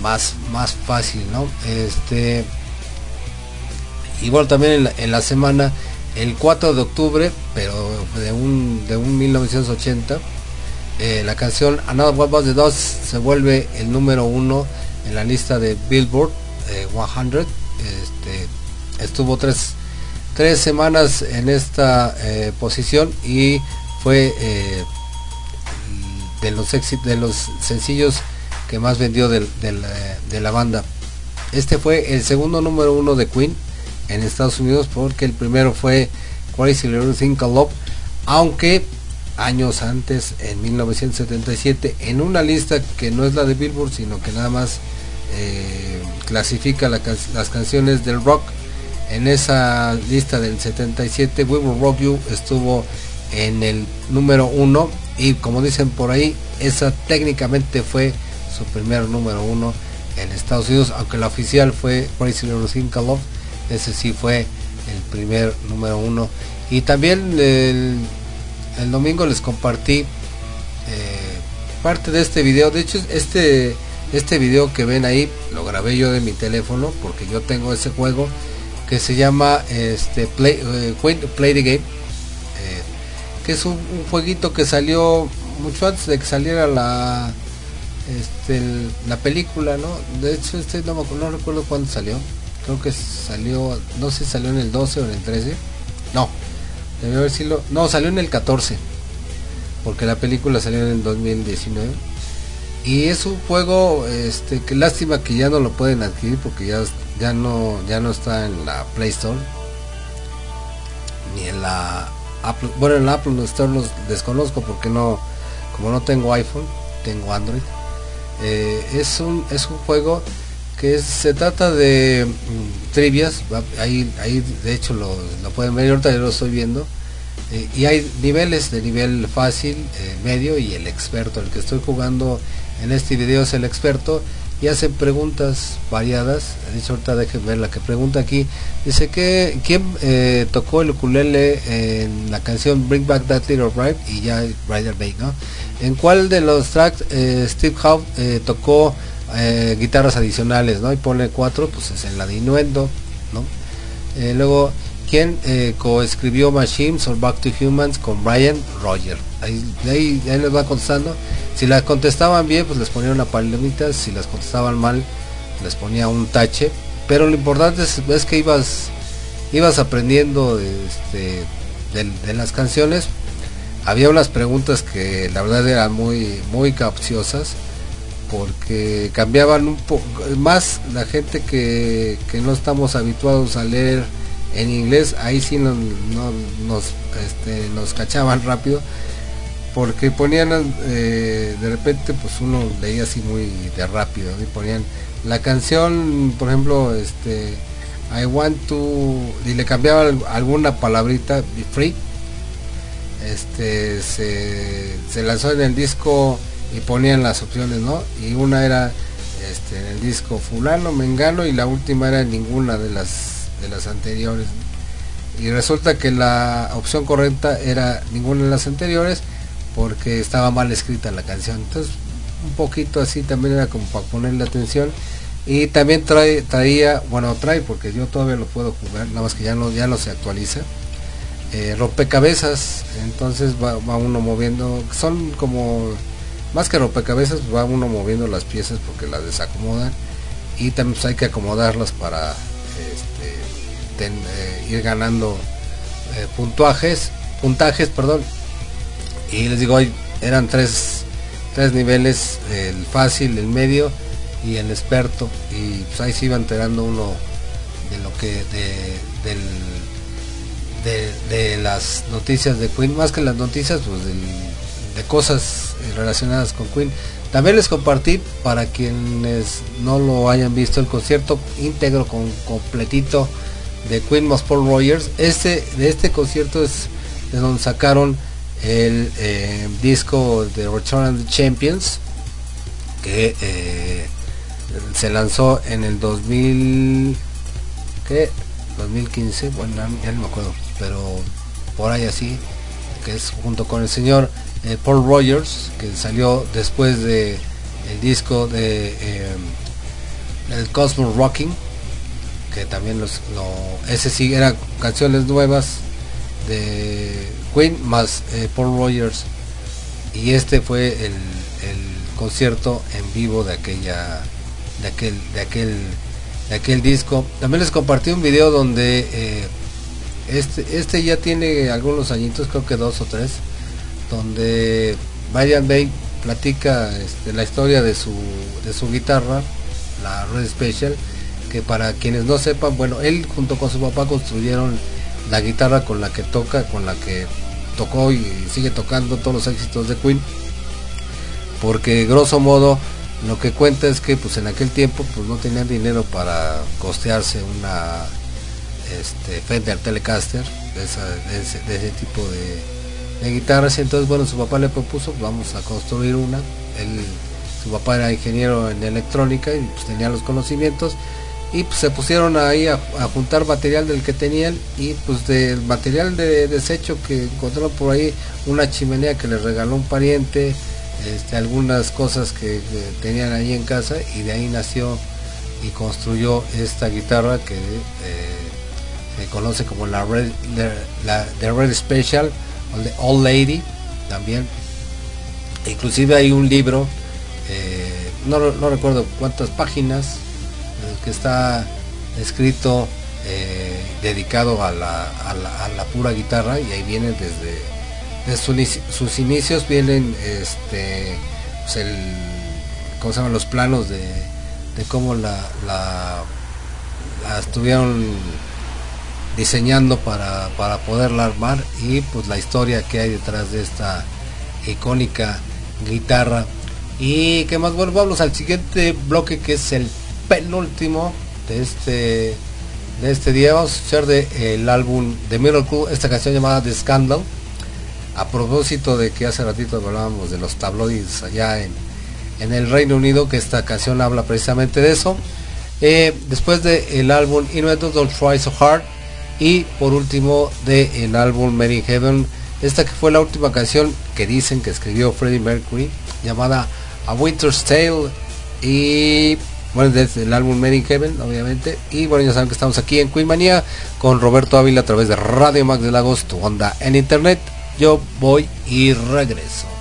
más más fácil, ¿no? Este igual también en la, en la semana el 4 de octubre, pero de un de un 1980 eh, la canción Another One Was the se vuelve el número uno en la lista de Billboard eh, 100 este, estuvo tres, tres semanas en esta eh, posición y fue eh, de los éxitos de los sencillos que más vendió de la banda. Este fue el segundo número uno de Queen en Estados Unidos porque el primero fue Crazy Little Thing Love aunque años antes en 1977 en una lista que no es la de Billboard sino que nada más eh, clasifica las canciones del rock en esa lista del 77 We Will Rock You estuvo en el número uno y como dicen por ahí esa técnicamente fue su primer número uno en Estados Unidos aunque la oficial fue Crazy Little Thing Love ese sí fue el primer número uno. Y también el, el domingo les compartí eh, parte de este video. De hecho este este video que ven ahí lo grabé yo de mi teléfono porque yo tengo ese juego que se llama este play, eh, Play the Game. Eh, que es un, jueguito que salió mucho antes de que saliera la este la película no de hecho este no, no recuerdo cuándo salió creo que salió no sé si salió en el 12 o en el 13 no debió haber sido no salió en el 14 porque la película salió en el 2019 y es un juego este que lástima que ya no lo pueden adquirir porque ya ya no ya no está en la Play Store ni en la Apple bueno en la Apple Store los desconozco porque no como no tengo iPhone tengo Android. Eh, es un es un juego que se trata de mm, trivias ahí ahí de hecho lo, lo pueden ver ahorita yo lo estoy viendo Eh, y hay niveles de nivel fácil, eh, medio y el experto. El que estoy jugando en este video es el experto y hace preguntas variadas. De hecho, ahorita déjenme ver la que pregunta aquí. Dice que quién eh, tocó el ukulele en la canción Bring Back That Little Bride y ya Rider Bay, ¿no? ¿En cuál de los tracks Steve Howe tocó eh, guitarras adicionales, ¿no? Y pone cuatro, pues es en la de Innuendo, ¿no? Eh, luego, ¿quién eh, coescribió Machines or Back to Humans con Brian Roger? Ahí, de ahí, de ahí les va contestando. Si las contestaban bien, pues les ponía una palomita. Si las contestaban mal, les ponía un tache. Pero lo importante es, que ibas ibas aprendiendo este, de, de las canciones. Había unas preguntas que la verdad eran muy muy capciosas porque cambiaban un poco más la gente que, que no estamos habituados a leer en inglés ahí sí nos, no- nos, este, nos cachaban rápido porque ponían eh, de repente pues uno leía así muy de rápido y ponían la canción por ejemplo este I want to y le cambiaban alguna palabrita free este se lanzó en el disco y ponían las opciones no y una era este en el disco fulano mengano y la última era ninguna de las de las anteriores. Y resulta que la opción correcta era ninguna de las anteriores porque estaba mal escrita la canción. Entonces un poquito así también era como para ponerle atención. Y también trae traía bueno trae porque yo todavía lo puedo jugar nada más que ya no ya no se actualiza eh, rompecabezas. Entonces va, va uno moviendo son como más que rompecabezas va uno moviendo las piezas porque las desacomodan. Y también pues, hay que acomodarlas para este, eh, ir ganando eh, puntuajes puntajes perdón. Y les digo hoy eran tres tres niveles el fácil el medio y el experto. Y pues ahí se iba enterando uno de lo que de, de, las noticias de Queen, más que las noticias, pues de cosas relacionadas con Queen. También les compartí para quienes no lo hayan visto el concierto íntegro con completito de Queen más Paul Rogers. Este de este concierto es de donde sacaron el eh, disco de Return of the Champions que eh, se lanzó en el 2000 ¿qué? 2015 bueno ya no me acuerdo pero por ahí así que es junto con el señor eh, Paul Rogers que salió después de el disco de eh, el Cosmos Rocking que también los lo- ese sí eran canciones nuevas de Queen más eh, Paul Rogers. Y este fue el, concierto en vivo de aquella de aquel de aquel de aquel disco. También les compartí un video donde eh, este este ya tiene algunos añitos creo que dos o tres donde Brian Bay platica este, la historia de su de su guitarra la Red Special que para quienes no sepan bueno él junto con su papá construyeron la guitarra con la que toca con la que tocó y sigue tocando todos los éxitos de Queen porque grosso modo lo que cuenta es que pues en aquel tiempo pues no tenían dinero para costearse una este Fender Telecaster de, de ese tipo de, de guitarras y entonces bueno su papá le propuso vamos a construir una. Él su papá era ingeniero en electrónica y pues tenía los conocimientos. Y pues se pusieron ahí a, juntar material del que tenían y pues del material de desecho que encontraron por ahí una chimenea que les regaló un pariente este, algunas cosas que, tenían ahí en casa y de ahí nació y construyó esta guitarra que eh, se conoce como la Red, la, la- The Red Special Old Lady también. Inclusive hay un libro eh, no, recuerdo cuántas páginas eh, que está escrito eh, dedicado a la, a, la, pura guitarra y ahí viene desde sus inicios vienen este pues cómo se llaman los planos de, de cómo la, la, la estuvieron diseñando para, para poderla armar y pues la historia que hay detrás de esta icónica guitarra. Y que más bueno vamos al siguiente bloque que es el penúltimo de este de este día. Vamos a escuchar de el álbum de Miracle esta canción llamada The Scandal. A propósito de que hace ratito hablábamos de los tabloides allá en, en el Reino Unido, que esta canción habla precisamente de eso. Eh, después del álbum Invented Don't Try So Hard y por último del álbum Mary Heaven, esta que fue la última canción que dicen que escribió Freddie Mercury, llamada A Winter's Tale y bueno, desde el álbum Made in Heaven, obviamente. Y bueno, ya saben que estamos aquí en Queen Manía con Roberto Ávila a través de Radio Max de Lagos, tu onda en internet. Yo voy y regreso.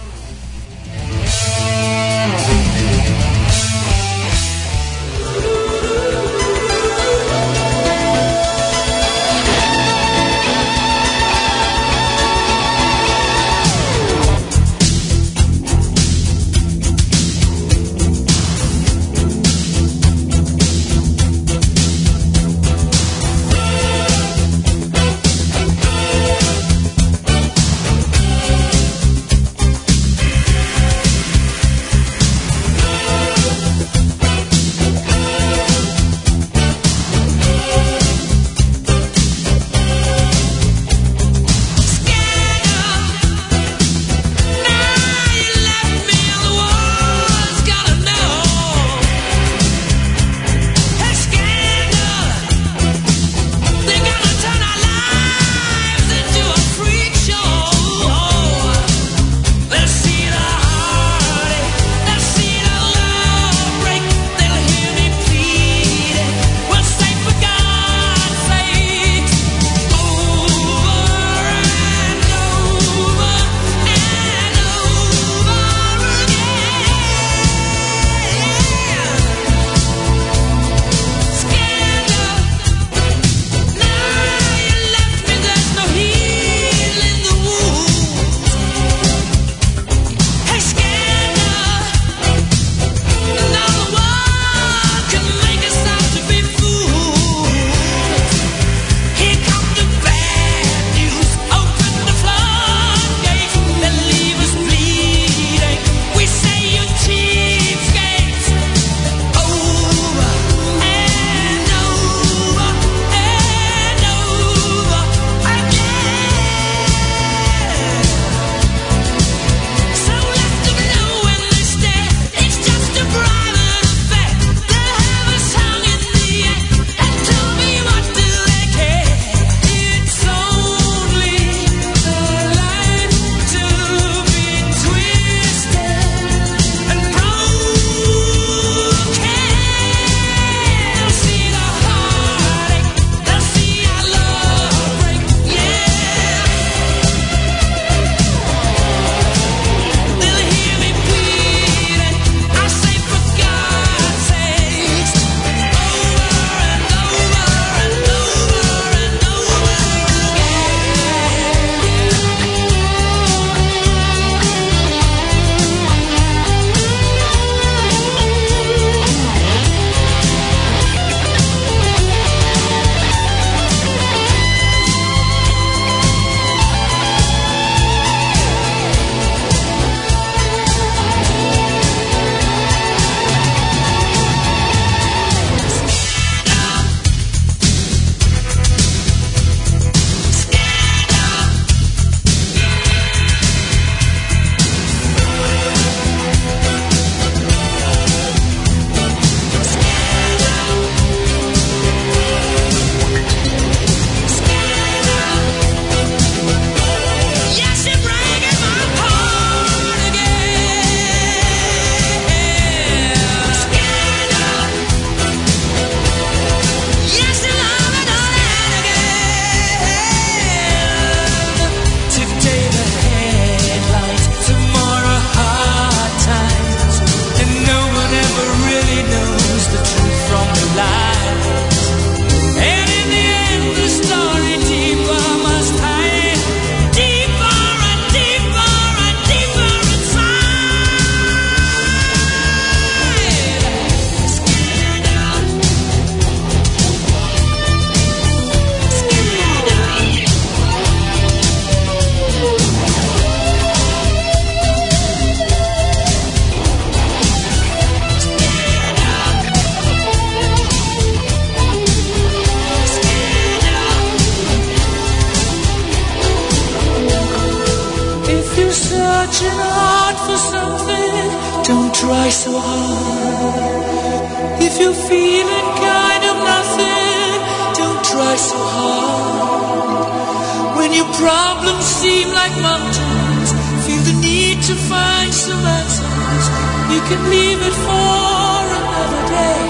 Try so hard. If you're feeling kind of nothing, don't try so hard. When your problems seem like mountains, feel the need to find some answers. You can leave it for another day.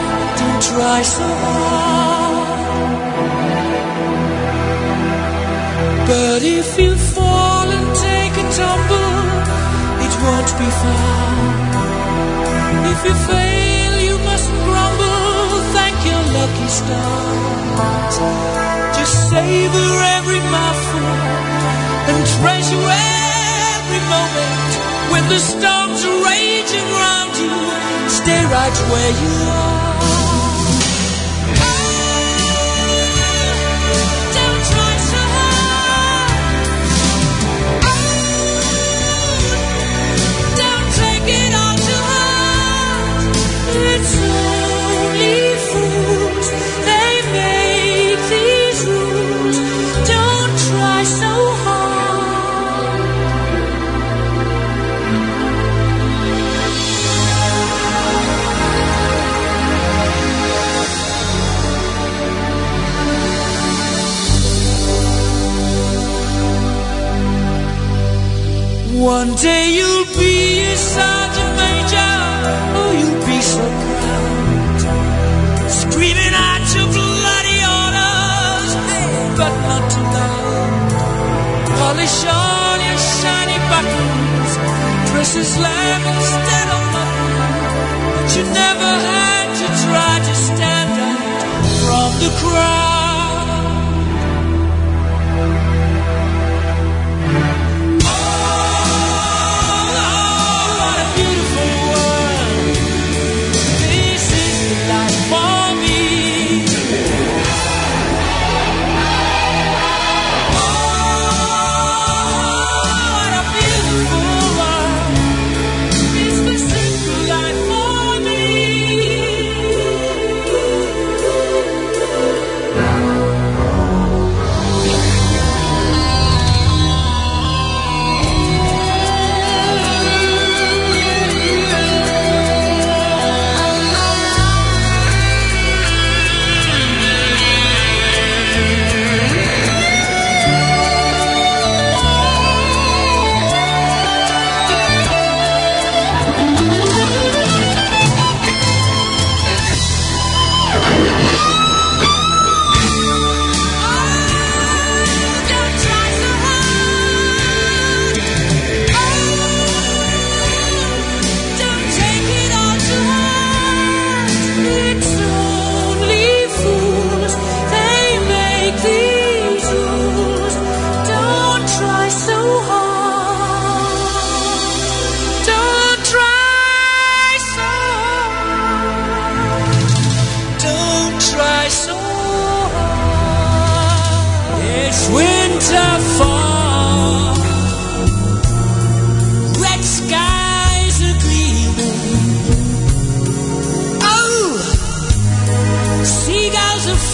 Don't try so hard. But if you fall and take a tumble, it won't be far. If you fail, you mustn't grumble. Thank your lucky stars. Just savor every mouthful and treasure every moment. When the storms are raging round you, stay right where you are. One day you'll be a sergeant major, oh, you'll be so proud, screaming out your bloody orders, but not loud. Polish all your shiny buttons, as lamb instead of mutton, but you never had to try to stand out from the crowd.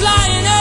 Flying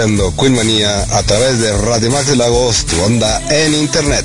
escuchando Queen Manía a través de Radio Max Lagos, tu onda en internet.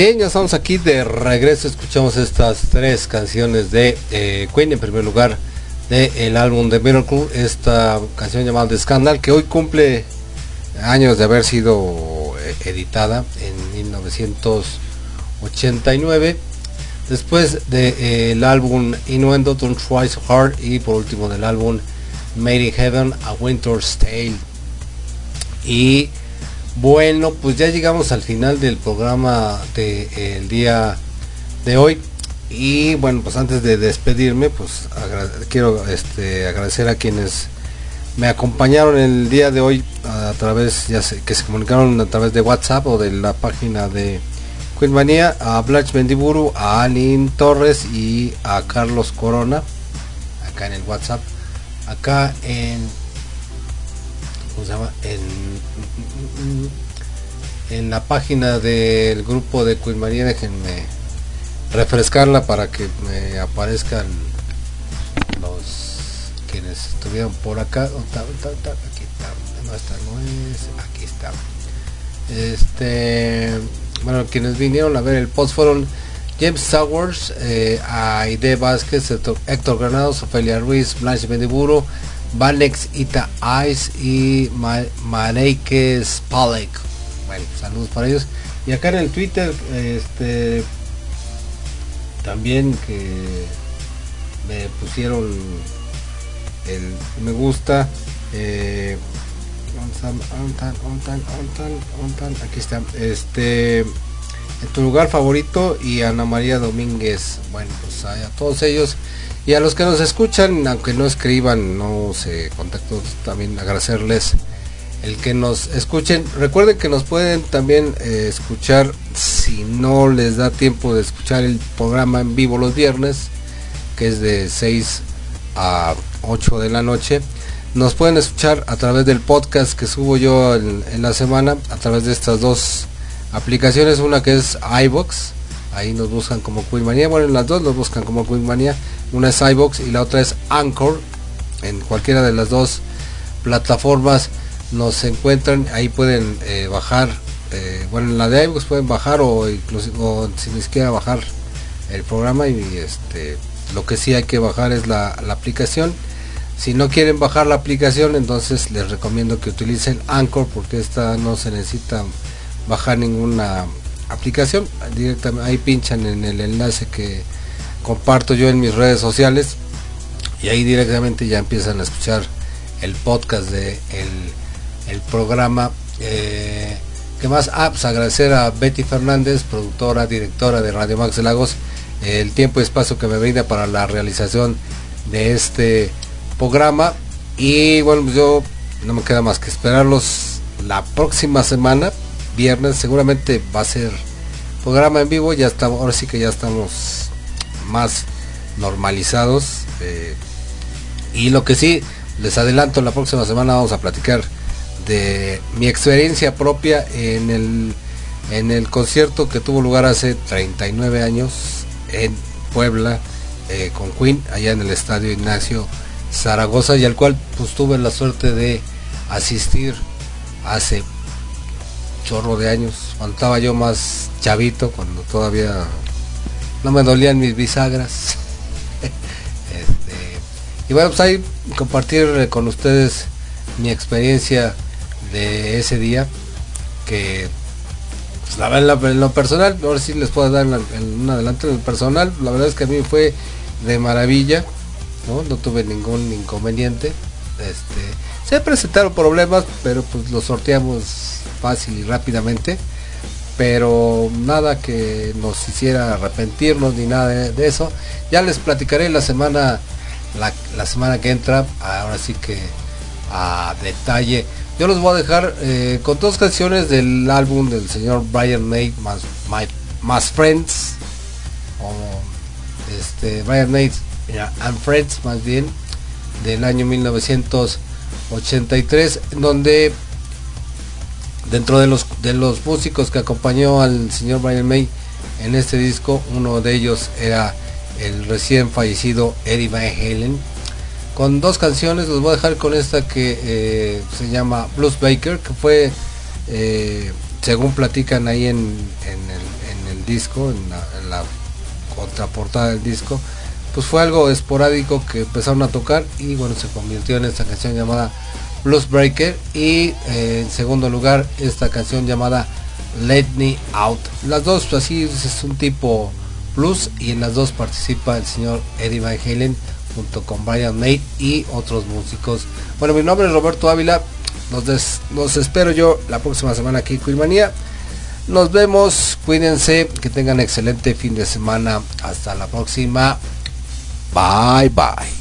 Bien, ya estamos aquí de regreso. Escuchamos estas tres canciones de eh, Queen. En primer lugar, del el álbum de Miracle, esta canción llamada The Scandal, que hoy cumple años de haber sido eh, editada en 1989. Después del álbum Innuendo, Don't Try So Hard. Y por último del álbum Made in Heaven, A Winter's Tale. Y bueno, pues ya llegamos al final del programa del día de hoy. Y bueno, pues antes de despedirme, pues quiero este, agradecer a quienes me acompañaron el día de hoy a través, ya sé, que se comunicaron a través de WhatsApp o de la página de Queen Manía, a Blanche Mendiburu, a Aline Torres y a Carlos Corona, acá en el WhatsApp, acá en ¿cómo se llama? En, la página del grupo de Queen María, déjenme refrescarla para que me aparezcan los quienes estuvieron por acá. ¿Dónde está? ¿Dónde está? ¿Dónde está? Aquí está. No, esta no es. Aquí está. Este, bueno, quienes vinieron a ver el post fueron James Sowers, eh, Aide Vázquez, Héctor, Héctor Granados, Ofelia Ruiz, Blanche Mendiburo, Vanex Ita Ice y Ma- Mareike Spalek. Bueno, saludos para ellos. Y acá en el Twitter, este también que me pusieron el me gusta. Eh, aquí está. Este en tu lugar favorito y Ana María Domínguez. Bueno, pues a todos ellos y a los que nos escuchan, aunque no escriban, no se contacto, también agradecerles el que nos escuchen. Recuerden que nos pueden también eh, escuchar si no les da tiempo de escuchar el programa en vivo los viernes, que es de 6 a 8 de la noche. Nos pueden escuchar a través del podcast que subo yo en, en la semana, a través de estas dos aplicaciones, una que es iBox, ahí nos buscan como Queen Manía, bueno en las dos nos buscan como Queen Manía, una es iBox y la otra es Anchor, en cualquiera de las dos plataformas nos encuentran, ahí pueden eh, bajar, eh, bueno en la de iBox pueden bajar o incluso si les quiera bajar el programa y este lo que sí hay que bajar es la, la aplicación. Si no quieren bajar la aplicación entonces les recomiendo que utilicen Anchor porque esta no se necesita bajar ninguna aplicación directamente ahí pinchan en el enlace que comparto yo en mis redes sociales y ahí directamente ya empiezan a escuchar el podcast de el, el programa eh, ¿qué más? Ah, pues agradecer a Betty Fernández productora, directora de Radio Max de Lagos el tiempo y espacio que me brinda para la realización de este programa y bueno pues yo no me queda más que esperarlos la próxima semana viernes seguramente va a ser programa en vivo ya estamos ahora sí que ya estamos más normalizados eh, y lo que sí les adelanto la próxima semana vamos a platicar de mi experiencia propia en el en el concierto que tuvo lugar hace 39 años en Puebla eh, con Queen allá en el estadio Ignacio Zaragoza y al cual pues tuve la suerte de asistir hace chorro de años. Cuando estaba yo más chavito cuando todavía no me dolían mis bisagras. [laughs] Este, y bueno pues ahí compartir con ustedes mi experiencia de ese día que pues, la verdad en, lo personal ahora sí les puedo dar un adelanto en el personal la verdad es que a mí fue de maravilla no, no tuve ningún inconveniente este se presentaron problemas pero pues los sorteamos fácil y rápidamente pero nada que nos hiciera arrepentirnos ni nada de, eso. Ya les platicaré la semana la, la semana que entra ahora sí que a detalle. Yo los voy a dejar eh, con dos canciones del álbum del señor Brian May más, My- más Friends o este Brian May and Friends más bien del año 1983 donde dentro de los de los músicos que acompañó al señor Brian May en este disco uno de ellos era el recién fallecido Eddie Van Halen. Con dos canciones los voy a dejar con esta que eh, se llama Blues Baker que fue eh, según platican ahí en, en el, disco en la, en la contraportada del disco pues fue algo esporádico que empezaron a tocar y bueno se convirtió en esta canción llamada Blues Breaker y eh, en segundo lugar esta canción llamada Let Me Out. Las dos pues, así es un tipo blues y en las dos participa el señor Eddie Van Halen junto con Brian May y otros músicos. Bueno, mi nombre es Roberto Ávila. Nos, des- nos espero yo la próxima semana aquí en Quilmanía. Nos vemos, cuídense, que tengan excelente fin de semana. Hasta la próxima. Bye bye.